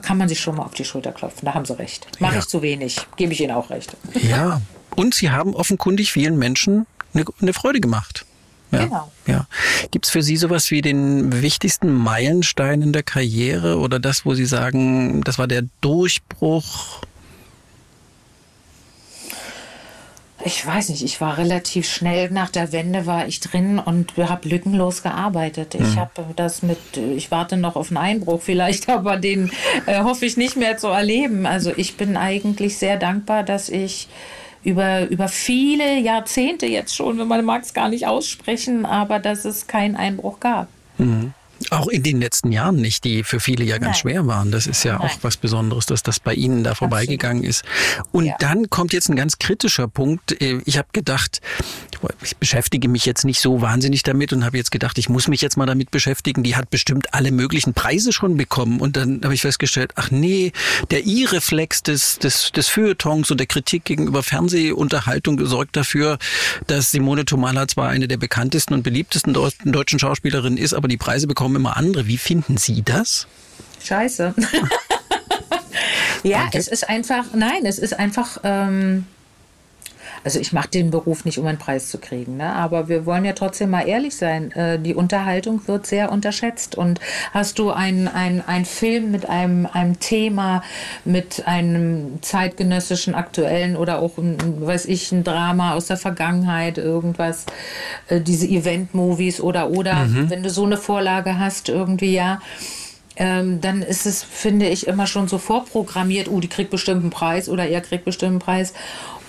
kann man sich schon mal auf die Schulter klopfen. Da haben sie recht. Mache ja. ich zu wenig, gebe ich ihnen auch recht. Ja, und sie haben offenkundig vielen Menschen eine, eine Freude gemacht. Ja, genau. Ja. Gibt es für Sie sowas wie den wichtigsten Meilenstein in der Karriere oder das, wo Sie sagen, das war der Durchbruch? Ich weiß nicht, ich war relativ schnell nach der Wende war ich drin und habe lückenlos gearbeitet. Ich mhm. habe das mit, ich warte noch auf einen Einbruch vielleicht, aber den äh, hoffe ich nicht mehr zu erleben. Also ich bin eigentlich sehr dankbar, dass ich über, über viele Jahrzehnte jetzt schon, wenn man mag es gar nicht aussprechen, aber dass es keinen Einbruch gab. Mhm. Auch in den letzten Jahren nicht, die für viele ja ganz Nein. schwer waren. Das ist ja Nein. auch was Besonderes, dass das bei Ihnen da vorbeigegangen ist. Und ja. dann kommt jetzt ein ganz kritischer Punkt. Äh, ich habe gedacht, ich beschäftige mich jetzt nicht so wahnsinnig damit und habe jetzt gedacht, ich muss mich jetzt mal damit beschäftigen. Die hat bestimmt alle möglichen Preise schon bekommen. Und dann habe ich festgestellt, ach nee, der I-Reflex des, des, des Feuilletons und der Kritik gegenüber Fernsehunterhaltung sorgt dafür, dass Simone Tomala zwar eine der bekanntesten und beliebtesten deutschen Schauspielerinnen ist, aber die Preise bekommen immer andere. Wie finden Sie das? Scheiße. ja, Danke. es ist einfach, nein, es ist einfach. Ähm also ich mache den Beruf nicht, um einen Preis zu kriegen, ne? aber wir wollen ja trotzdem mal ehrlich sein. Äh, die Unterhaltung wird sehr unterschätzt. Und hast du einen ein Film mit einem, einem Thema, mit einem zeitgenössischen, aktuellen oder auch, ein, weiß ich, ein Drama aus der Vergangenheit, irgendwas, äh, diese Event-Movies oder, oder, mhm. wenn du so eine Vorlage hast, irgendwie, ja, ähm, dann ist es, finde ich, immer schon so vorprogrammiert, oh, die kriegt bestimmt einen Preis oder er kriegt bestimmt einen Preis.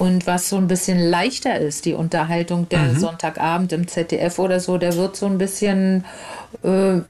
Und was so ein bisschen leichter ist, die Unterhaltung der mhm. Sonntagabend im ZDF oder so, der wird so ein bisschen äh,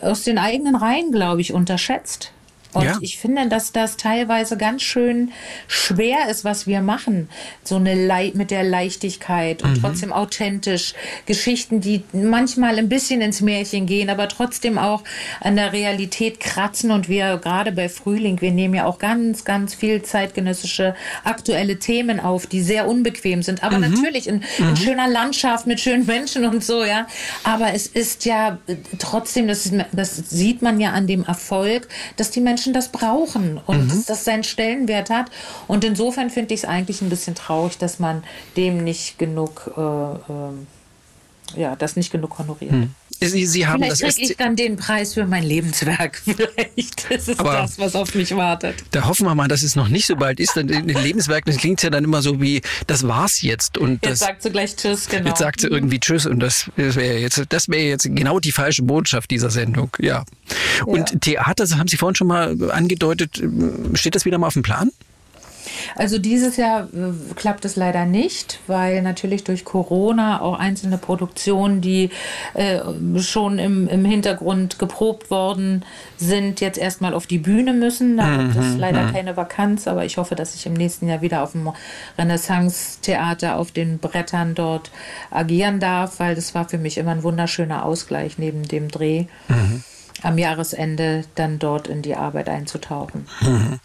aus den eigenen Reihen, glaube ich, unterschätzt. Und ja. ich finde, dass das teilweise ganz schön schwer ist, was wir machen. So eine Le mit der Leichtigkeit und mhm. trotzdem authentisch. Geschichten, die manchmal ein bisschen ins Märchen gehen, aber trotzdem auch an der Realität kratzen. Und wir gerade bei Frühling, wir nehmen ja auch ganz, ganz viel zeitgenössische aktuelle Themen auf, die sehr unbequem sind. Aber mhm. natürlich in, in mhm. schöner Landschaft mit schönen Menschen und so, ja. Aber es ist ja trotzdem, das, das sieht man ja an dem Erfolg, dass die Menschen Menschen das brauchen und mhm. dass das seinen Stellenwert hat. Und insofern finde ich es eigentlich ein bisschen traurig, dass man dem nicht genug, äh, äh, ja, das nicht genug honoriert. Mhm. Sie, Sie haben Vielleicht kriege ich dann den Preis für mein Lebenswerk. Vielleicht ist es Aber das, was auf mich wartet. Da hoffen wir mal, dass es noch nicht so bald ist. Denn ein Lebenswerk, das klingt ja dann immer so wie, das war's jetzt. Und jetzt sagt sie gleich Tschüss, genau. Jetzt sagt sie irgendwie Tschüss und das wäre jetzt, das wäre jetzt genau die falsche Botschaft dieser Sendung. Ja. Und ja. Theater, das haben Sie vorhin schon mal angedeutet, steht das wieder mal auf dem Plan? Also dieses Jahr äh, klappt es leider nicht, weil natürlich durch Corona auch einzelne Produktionen, die äh, schon im, im Hintergrund geprobt worden sind, jetzt erstmal auf die Bühne müssen. Da gibt es mhm, leider mhm. keine Vakanz, aber ich hoffe, dass ich im nächsten Jahr wieder auf dem Renaissance-Theater auf den Brettern dort agieren darf, weil das war für mich immer ein wunderschöner Ausgleich neben dem Dreh. Mhm am Jahresende dann dort in die Arbeit einzutauchen. Mhm.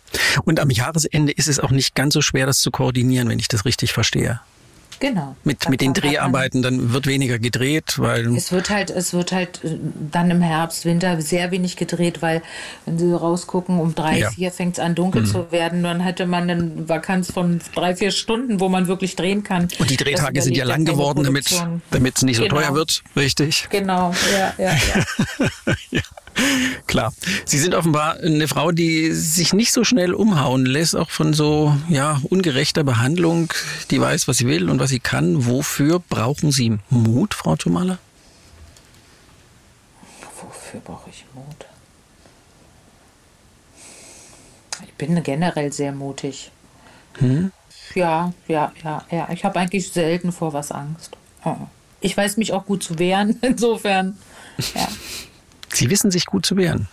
Und am Jahresende ist es auch nicht ganz so schwer, das zu koordinieren, wenn ich das richtig verstehe. Genau. Mit, mit den Dreharbeiten, dann wird weniger gedreht, weil. Es wird halt, es wird halt äh, dann im Herbst, Winter sehr wenig gedreht, weil, wenn Sie rausgucken, um drei, ja. vier fängt es an dunkel mhm. zu werden. Dann hätte man eine Vakanz von drei, vier Stunden, wo man wirklich drehen kann. Und die Drehtage sind ja lang geworden, damit es nicht so genau. teuer wird, richtig? Genau, ja, ja, ja. ja. Klar. Sie sind offenbar eine Frau, die sich nicht so schnell umhauen lässt, auch von so ja, ungerechter Behandlung, die weiß, was sie will und was sie kann. Wofür brauchen Sie Mut, Frau Tomala? Wofür brauche ich Mut? Ich bin generell sehr mutig. Hm? Ja, ja, ja, ja. Ich habe eigentlich selten vor was Angst. Oh. Ich weiß mich auch gut zu wehren, insofern. Ja. Sie wissen sich gut zu wehren.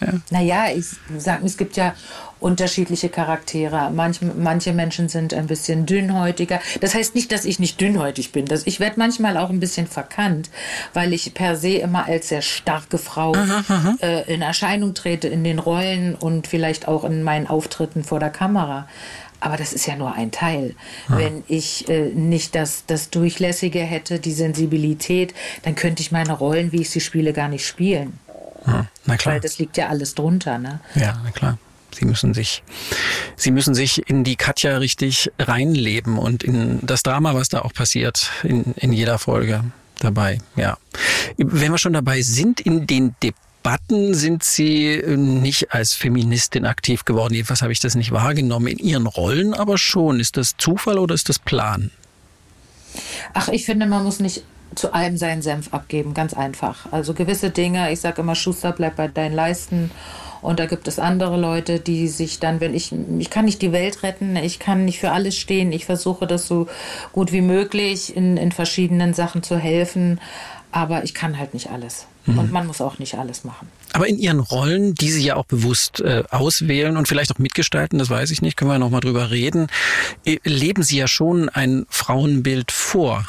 Ja. Naja, ich sage, es gibt ja unterschiedliche Charaktere. Manche, manche Menschen sind ein bisschen dünnhäutiger. Das heißt nicht, dass ich nicht dünnhäutig bin. Das, ich werde manchmal auch ein bisschen verkannt, weil ich per se immer als sehr starke Frau aha, aha. Äh, in Erscheinung trete in den Rollen und vielleicht auch in meinen Auftritten vor der Kamera. Aber das ist ja nur ein Teil. Ja. Wenn ich äh, nicht das, das Durchlässige hätte, die Sensibilität, dann könnte ich meine Rollen, wie ich sie spiele, gar nicht spielen. Ja, na klar. Weil das liegt ja alles drunter, ne? Ja, na klar. Sie müssen sich, Sie müssen sich in die Katja richtig reinleben und in das Drama, was da auch passiert, in, in jeder Folge dabei, ja. Wenn wir schon dabei sind, in den Debatten sind Sie nicht als Feministin aktiv geworden. Jedenfalls habe ich das nicht wahrgenommen. In Ihren Rollen aber schon. Ist das Zufall oder ist das Plan? Ach, ich finde, man muss nicht zu allem seinen Senf abgeben, ganz einfach. Also gewisse Dinge, ich sage immer, Schuster, bleib bei deinen Leisten. Und da gibt es andere Leute, die sich dann, wenn ich, ich kann nicht die Welt retten, ich kann nicht für alles stehen, ich versuche das so gut wie möglich in, in verschiedenen Sachen zu helfen, aber ich kann halt nicht alles. Mhm. Und man muss auch nicht alles machen. Aber in Ihren Rollen, die Sie ja auch bewusst äh, auswählen und vielleicht auch mitgestalten, das weiß ich nicht, können wir noch mal drüber reden, äh, leben Sie ja schon ein Frauenbild vor.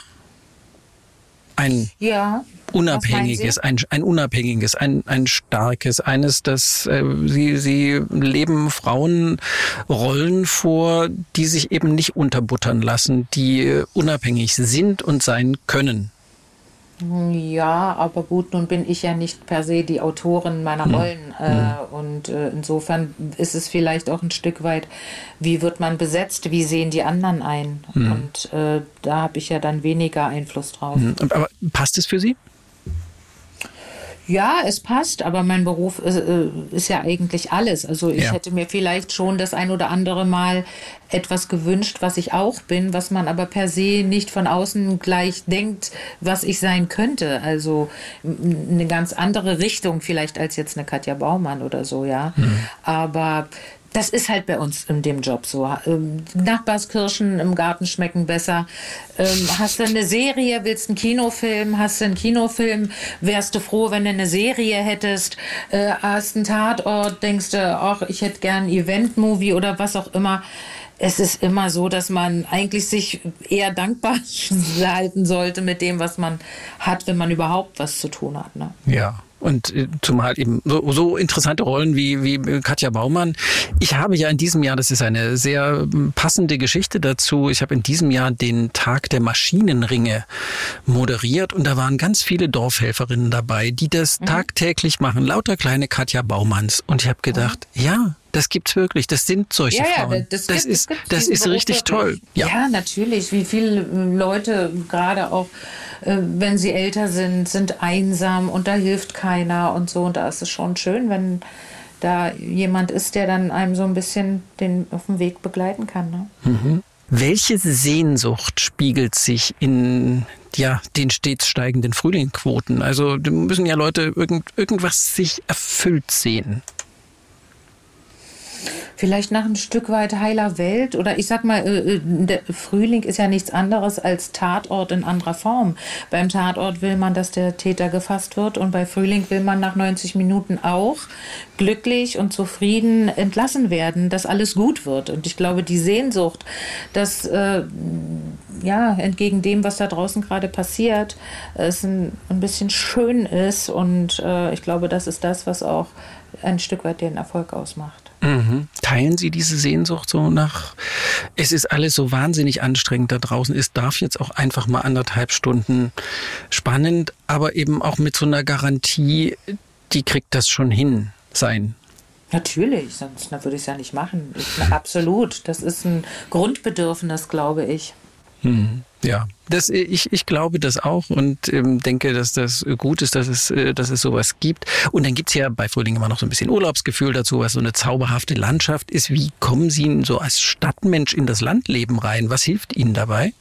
Ein ja, unabhängiges, ein, ein unabhängiges, ein, ein starkes, eines, das äh, sie, sie leben Frauenrollen vor, die sich eben nicht unterbuttern lassen, die unabhängig sind und sein können. Ja, aber gut, nun bin ich ja nicht per se die Autorin meiner hm. Rollen. Äh, hm. Und äh, insofern ist es vielleicht auch ein Stück weit, wie wird man besetzt, wie sehen die anderen ein. Hm. Und äh, da habe ich ja dann weniger Einfluss drauf. Hm. Aber passt es für Sie? Ja, es passt, aber mein Beruf ist, äh, ist ja eigentlich alles. Also ich ja. hätte mir vielleicht schon das ein oder andere Mal etwas gewünscht, was ich auch bin, was man aber per se nicht von außen gleich denkt, was ich sein könnte. Also eine ganz andere Richtung vielleicht als jetzt eine Katja Baumann oder so, ja. Mhm. Aber das ist halt bei uns in dem Job so. Ähm, Nachbarskirschen im Garten schmecken besser. Ähm, hast du eine Serie, willst einen Kinofilm, hast du einen Kinofilm, wärst du froh, wenn du eine Serie hättest, äh, hast einen Tatort, denkst du, ach, ich hätte gern einen Event-Movie oder was auch immer. Es ist immer so, dass man eigentlich sich eher dankbar halten sollte mit dem, was man hat, wenn man überhaupt was zu tun hat. Ne? Ja. Und äh, zumal eben so, so interessante Rollen wie, wie Katja Baumann. Ich habe ja in diesem Jahr, das ist eine sehr ähm, passende Geschichte dazu, ich habe in diesem Jahr den Tag der Maschinenringe moderiert und da waren ganz viele Dorfhelferinnen dabei, die das mhm. tagtäglich machen, lauter kleine Katja Baumanns. Und ich habe gedacht, mhm. ja, das gibt's wirklich. Das sind solche ja, Frauen. Ja, das, das gibt, ist, das ist richtig toll. Ja. ja, natürlich. Wie viele Leute gerade auch wenn sie älter sind, sind einsam und da hilft keiner und so. Und da ist es schon schön, wenn da jemand ist, der dann einem so ein bisschen den auf dem Weg begleiten kann. Ne? Mhm. Welche Sehnsucht spiegelt sich in ja, den stets steigenden Frühlingquoten? Also müssen ja Leute irgend, irgendwas sich erfüllt sehen vielleicht nach ein Stück weit heiler Welt oder ich sag mal, äh, äh, der Frühling ist ja nichts anderes als Tatort in anderer Form. Beim Tatort will man, dass der Täter gefasst wird und bei Frühling will man nach 90 Minuten auch glücklich und zufrieden entlassen werden, dass alles gut wird. Und ich glaube, die Sehnsucht, dass äh, ja entgegen dem, was da draußen gerade passiert, es ein, ein bisschen schön ist und äh, ich glaube, das ist das, was auch ein Stück weit den Erfolg ausmacht. Mhm. Teilen Sie diese Sehnsucht so nach, es ist alles so wahnsinnig anstrengend da draußen, es darf jetzt auch einfach mal anderthalb Stunden spannend, aber eben auch mit so einer Garantie, die kriegt das schon hin sein. Natürlich, sonst würde ich es ja nicht machen. Ich, absolut. Das ist ein Grundbedürfnis, glaube ich. Mhm. Ja, das, ich, ich glaube das auch und ähm, denke, dass das gut ist, dass es, äh, dass es sowas gibt. Und dann gibt's ja bei Frühling immer noch so ein bisschen Urlaubsgefühl dazu, was so eine zauberhafte Landschaft ist. Wie kommen Sie so als Stadtmensch in das Landleben rein? Was hilft Ihnen dabei?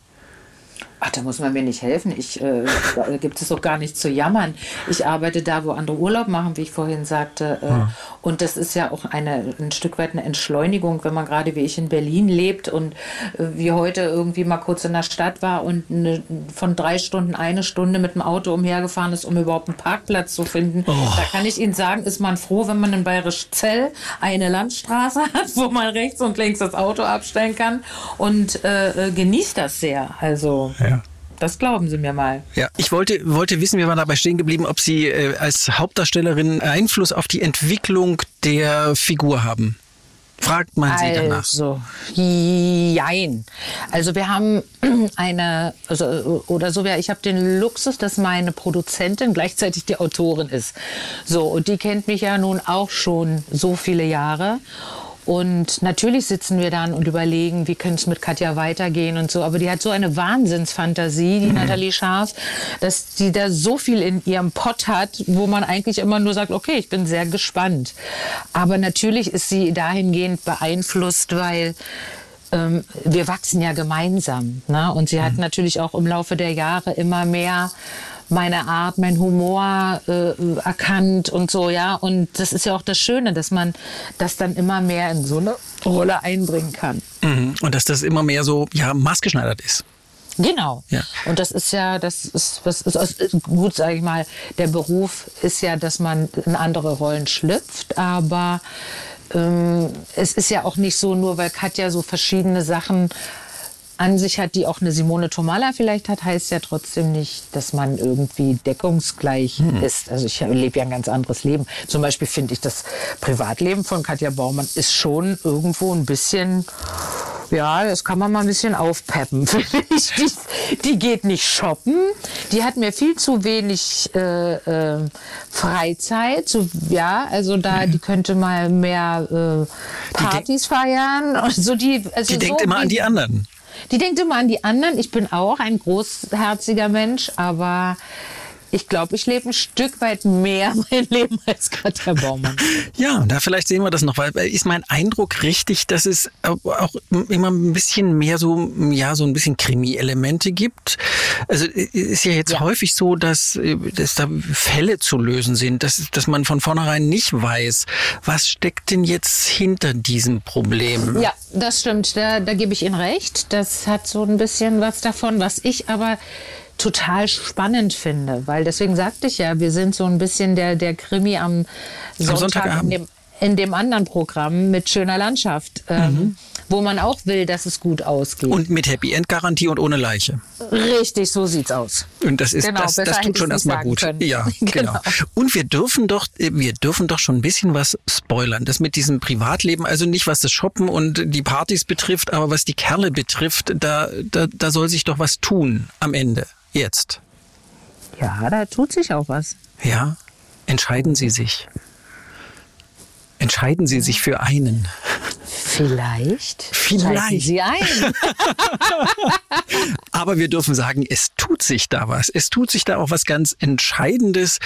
Ach, da muss man mir nicht helfen. Ich, äh, da gibt es doch gar nichts zu jammern. Ich arbeite da, wo andere Urlaub machen, wie ich vorhin sagte. Äh, ja. Und das ist ja auch eine, ein Stück weit eine Entschleunigung, wenn man gerade wie ich in Berlin lebt und äh, wie heute irgendwie mal kurz in der Stadt war und eine, von drei Stunden eine Stunde mit dem Auto umhergefahren ist, um überhaupt einen Parkplatz zu finden. Oh. Da kann ich Ihnen sagen, ist man froh, wenn man in Bayerisch Zell eine Landstraße hat, wo man rechts und links das Auto abstellen kann und äh, äh genießt das sehr. Also. Ja. Das glauben Sie mir mal. Ja, ich wollte, wollte wissen, wir waren dabei stehen geblieben, ob Sie äh, als Hauptdarstellerin Einfluss auf die Entwicklung der Figur haben. Fragt man Sie danach? Also, jein. Also wir haben eine, also, oder so, ich habe den Luxus, dass meine Produzentin gleichzeitig die Autorin ist. So, und die kennt mich ja nun auch schon so viele Jahre. Und natürlich sitzen wir dann und überlegen, wie könnte es mit Katja weitergehen und so. Aber die hat so eine Wahnsinnsfantasie, die mhm. Nathalie Scharf, dass die da so viel in ihrem Pott hat, wo man eigentlich immer nur sagt, okay, ich bin sehr gespannt. Aber natürlich ist sie dahingehend beeinflusst, weil ähm, wir wachsen ja gemeinsam. Ne? Und sie hat mhm. natürlich auch im Laufe der Jahre immer mehr meine Art, mein Humor äh, erkannt und so, ja. Und das ist ja auch das Schöne, dass man das dann immer mehr in so eine Rolle einbringen kann. Mhm. Und dass das immer mehr so, ja, maßgeschneidert ist. Genau. Ja. Und das ist ja, das ist, was ist, ist gut, sage ich mal, der Beruf ist ja, dass man in andere Rollen schlüpft, aber ähm, es ist ja auch nicht so, nur weil Katja so verschiedene Sachen an sich hat, die auch eine Simone Tomala vielleicht hat, heißt ja trotzdem nicht, dass man irgendwie deckungsgleich ist. Also ich lebe ja ein ganz anderes Leben. Zum Beispiel finde ich das Privatleben von Katja Baumann ist schon irgendwo ein bisschen ja, das kann man mal ein bisschen aufpeppen. finde ich. Die, die geht nicht shoppen. Die hat mir viel zu wenig äh, äh, Freizeit. So, ja, also da, die könnte mal mehr äh, Partys feiern. Und so die also Die so denkt immer an die anderen. Die denkt immer an die anderen. Ich bin auch ein großherziger Mensch, aber ich glaube, ich lebe ein Stück weit mehr mein Leben als Katja Baumann. Ja, da vielleicht sehen wir das noch, weil äh, ist mein Eindruck richtig, dass es auch immer ein bisschen mehr so, ja, so ein bisschen Krimi-Elemente gibt. Also äh, ist ja jetzt Ja. häufig so, dass, äh, dass da Fälle zu lösen sind, dass, dass man von vornherein nicht weiß, was steckt denn jetzt hinter diesem Problem. Ja, das stimmt. Da, da gebe ich Ihnen recht. Das hat so ein bisschen was davon, was ich aber total spannend finde, weil deswegen sagte ich ja, wir sind so ein bisschen der, der Krimi am Sonntag Sonntagabend. in dem, in dem anderen Programm mit schöner Landschaft, ähm, wo man auch will, dass es gut ausgeht. Und mit Happy End Garantie und ohne Leiche. Richtig, so sieht's aus. Und das ist Genau, das, das tut schon erstmal gut. können. Ja, genau. Genau. Und wir dürfen doch äh, wir dürfen doch schon ein bisschen was spoilern. Das mit diesem Privatleben, also nicht was das Shoppen und die Partys betrifft, aber was die Kerle betrifft, da da, da soll sich doch was tun am Ende. Jetzt. Ja, da tut sich auch was. Ja? Entscheiden Sie sich. Entscheiden Sie sich für einen. Vielleicht. Vielleicht. Schalten Sie ein. Aber wir dürfen sagen, es tut sich da was. Es tut sich da auch was ganz Entscheidendes.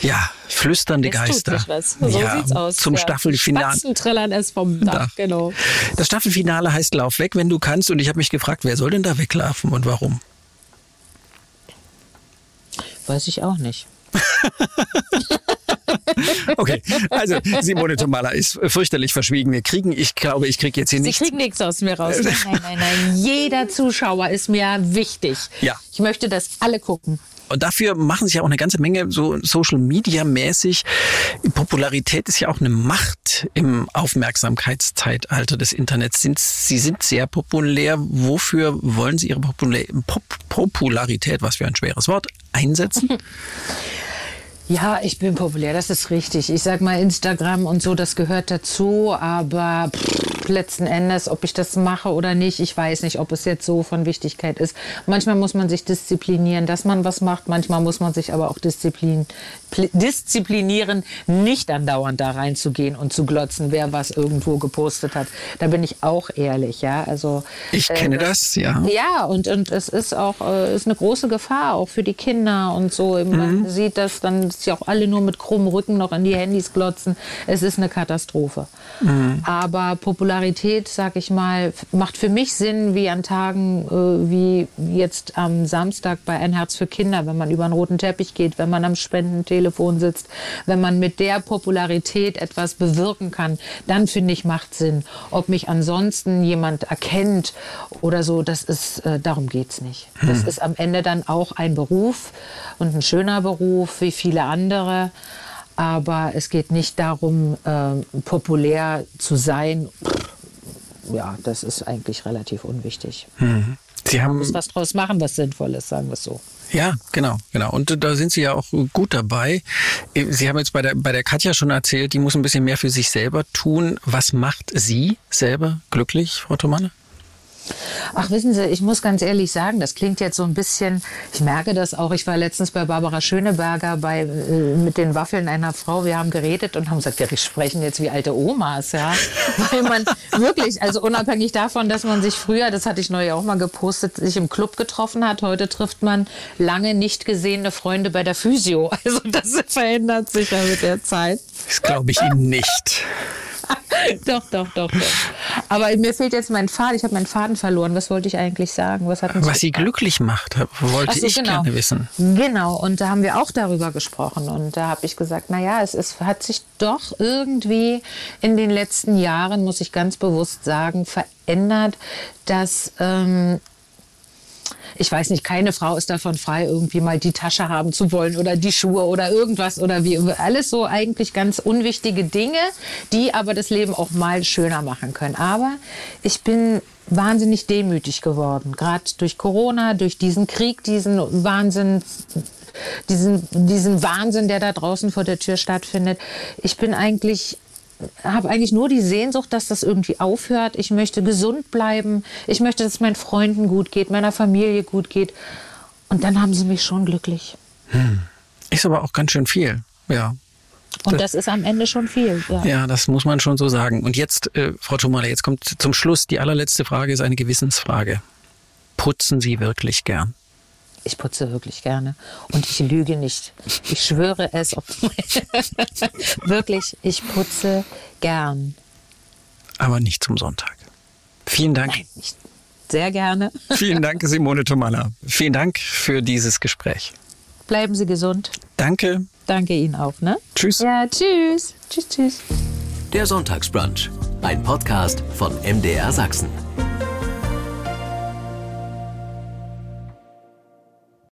Ja, flüsternde Es Geister. tut sich was. So ja, sieht's aus. Zum Ja. Staffelfinale. Spatzen es vom Dach, Dach. genau. Das Staffelfinale heißt Lauf weg, wenn du kannst. Und ich habe mich gefragt, wer soll denn da weglaufen und warum? Weiß ich auch nicht. Okay, also Simone Tomala ist fürchterlich verschwiegen. Wir kriegen, ich glaube, ich kriege jetzt hier Sie nichts. kriegen nichts aus mir raus. Nein, nein, nein, nein. Jeder Zuschauer ist mir wichtig. Ja. Ich möchte, dass alle gucken. Und dafür machen sich ja auch eine ganze Menge so Social Media mäßig. Popularität ist ja auch eine Macht im Aufmerksamkeitszeitalter des Internets. Sind, sie sind sehr populär. Wofür wollen Sie Ihre Popula Pop Popularität, was für ein schweres Wort, einsetzen? Ja, ich bin populär, das ist richtig. Ich sag mal, Instagram und so, das gehört dazu, aber pff, letzten Endes, ob ich das mache oder nicht, ich weiß nicht, ob es jetzt so von Wichtigkeit ist. Manchmal muss man sich disziplinieren, dass man was macht, manchmal muss man sich aber auch disziplin, pl- disziplinieren, nicht andauernd da reinzugehen und zu glotzen, wer was irgendwo gepostet hat. Da bin ich auch ehrlich, ja. Also Ich äh, kenne das, ja. ja, und, und es ist auch äh, ist eine große Gefahr, auch für die Kinder und so. Man Mhm. sieht das dann, dass sie auch alle nur mit krummem Rücken noch an die Handys glotzen. Es ist eine Katastrophe. Mhm. Aber Popularität, sag ich mal, macht für mich Sinn, wie an Tagen äh, wie jetzt am Samstag bei Ein Herz für Kinder, wenn man über einen roten Teppich geht, wenn man am Spendentelefon sitzt, wenn man mit der Popularität etwas bewirken kann, dann finde ich, macht Sinn. Ob mich ansonsten jemand erkennt oder so, das ist, äh, darum geht's nicht. Das ist am Ende dann auch ein Beruf und ein schöner Beruf wie viele andere. Aber es geht nicht darum, äh, populär zu sein. Ja, das ist eigentlich relativ unwichtig. Sie haben Muss was draus machen, was sinnvoll ist, sagen wir es so. Ja, genau, genau. Und äh, da sind Sie ja auch gut dabei. Äh, Sie haben jetzt bei der, bei der Katja schon erzählt, die muss ein bisschen mehr für sich selber tun. Was macht Sie selber glücklich, Frau Thomann? Ach, wissen Sie, ich muss ganz ehrlich sagen, das klingt jetzt so ein bisschen, ich merke das auch, ich war letztens bei Barbara Schöneberger bei, äh, mit den Waffeln einer Frau, wir haben geredet und haben gesagt, wir sprechen jetzt wie alte Omas, ja, weil man wirklich, also unabhängig davon, dass man sich früher, das hatte ich neu auch mal gepostet, sich im Club getroffen hat, heute trifft man lange nicht gesehene Freunde bei der Physio, also das verändert sich ja mit der Zeit. Das glaube ich Ihnen nicht. Doch, doch, doch, doch. Aber mir fehlt jetzt mein Faden. Ich habe meinen Faden verloren. Was wollte ich eigentlich sagen? Was, hatten Was Sie glücklich macht, wollte so, ich gerne wissen. Genau, und da haben wir auch darüber gesprochen. Und da habe ich gesagt, naja, es, es hat sich doch irgendwie in den letzten Jahren, muss ich ganz bewusst sagen, verändert, dass ähm, ich weiß nicht, keine Frau ist davon frei, irgendwie mal die Tasche haben zu wollen oder die Schuhe oder irgendwas oder wie. Alles so eigentlich ganz unwichtige Dinge, die aber das Leben auch mal schöner machen können. Aber ich bin wahnsinnig demütig geworden, gerade durch Corona, durch diesen Krieg, diesen Wahnsinn, diesen, diesen Wahnsinn, der da draußen vor der Tür stattfindet. Ich bin eigentlich habe eigentlich nur die Sehnsucht, dass das irgendwie aufhört. Ich möchte gesund bleiben. Ich möchte, dass es meinen Freunden gut geht, meiner Familie gut geht. Und dann haben sie mich schon glücklich. Hm. Ist aber auch ganz schön viel, ja. Und das ist am Ende schon viel. Ja, ja das muss man schon so sagen. Und jetzt, äh, Frau Thomala, jetzt kommt zum Schluss die allerletzte Frage, ist eine Gewissensfrage. Putzen Sie wirklich gern? Ich putze wirklich gerne und ich lüge nicht. Ich schwöre es. wirklich, ich putze gern. Aber nicht zum Sonntag. Vielen Dank. Nein, nicht. Sehr gerne. Vielen Dank, Simone Tomalla. Vielen Dank für dieses Gespräch. Bleiben Sie gesund. Danke. Danke Ihnen auch, ne? Tschüss. Ja, tschüss. Tschüss, tschüss. Der Sonntagsbrunch. Ein Podcast von MDR Sachsen.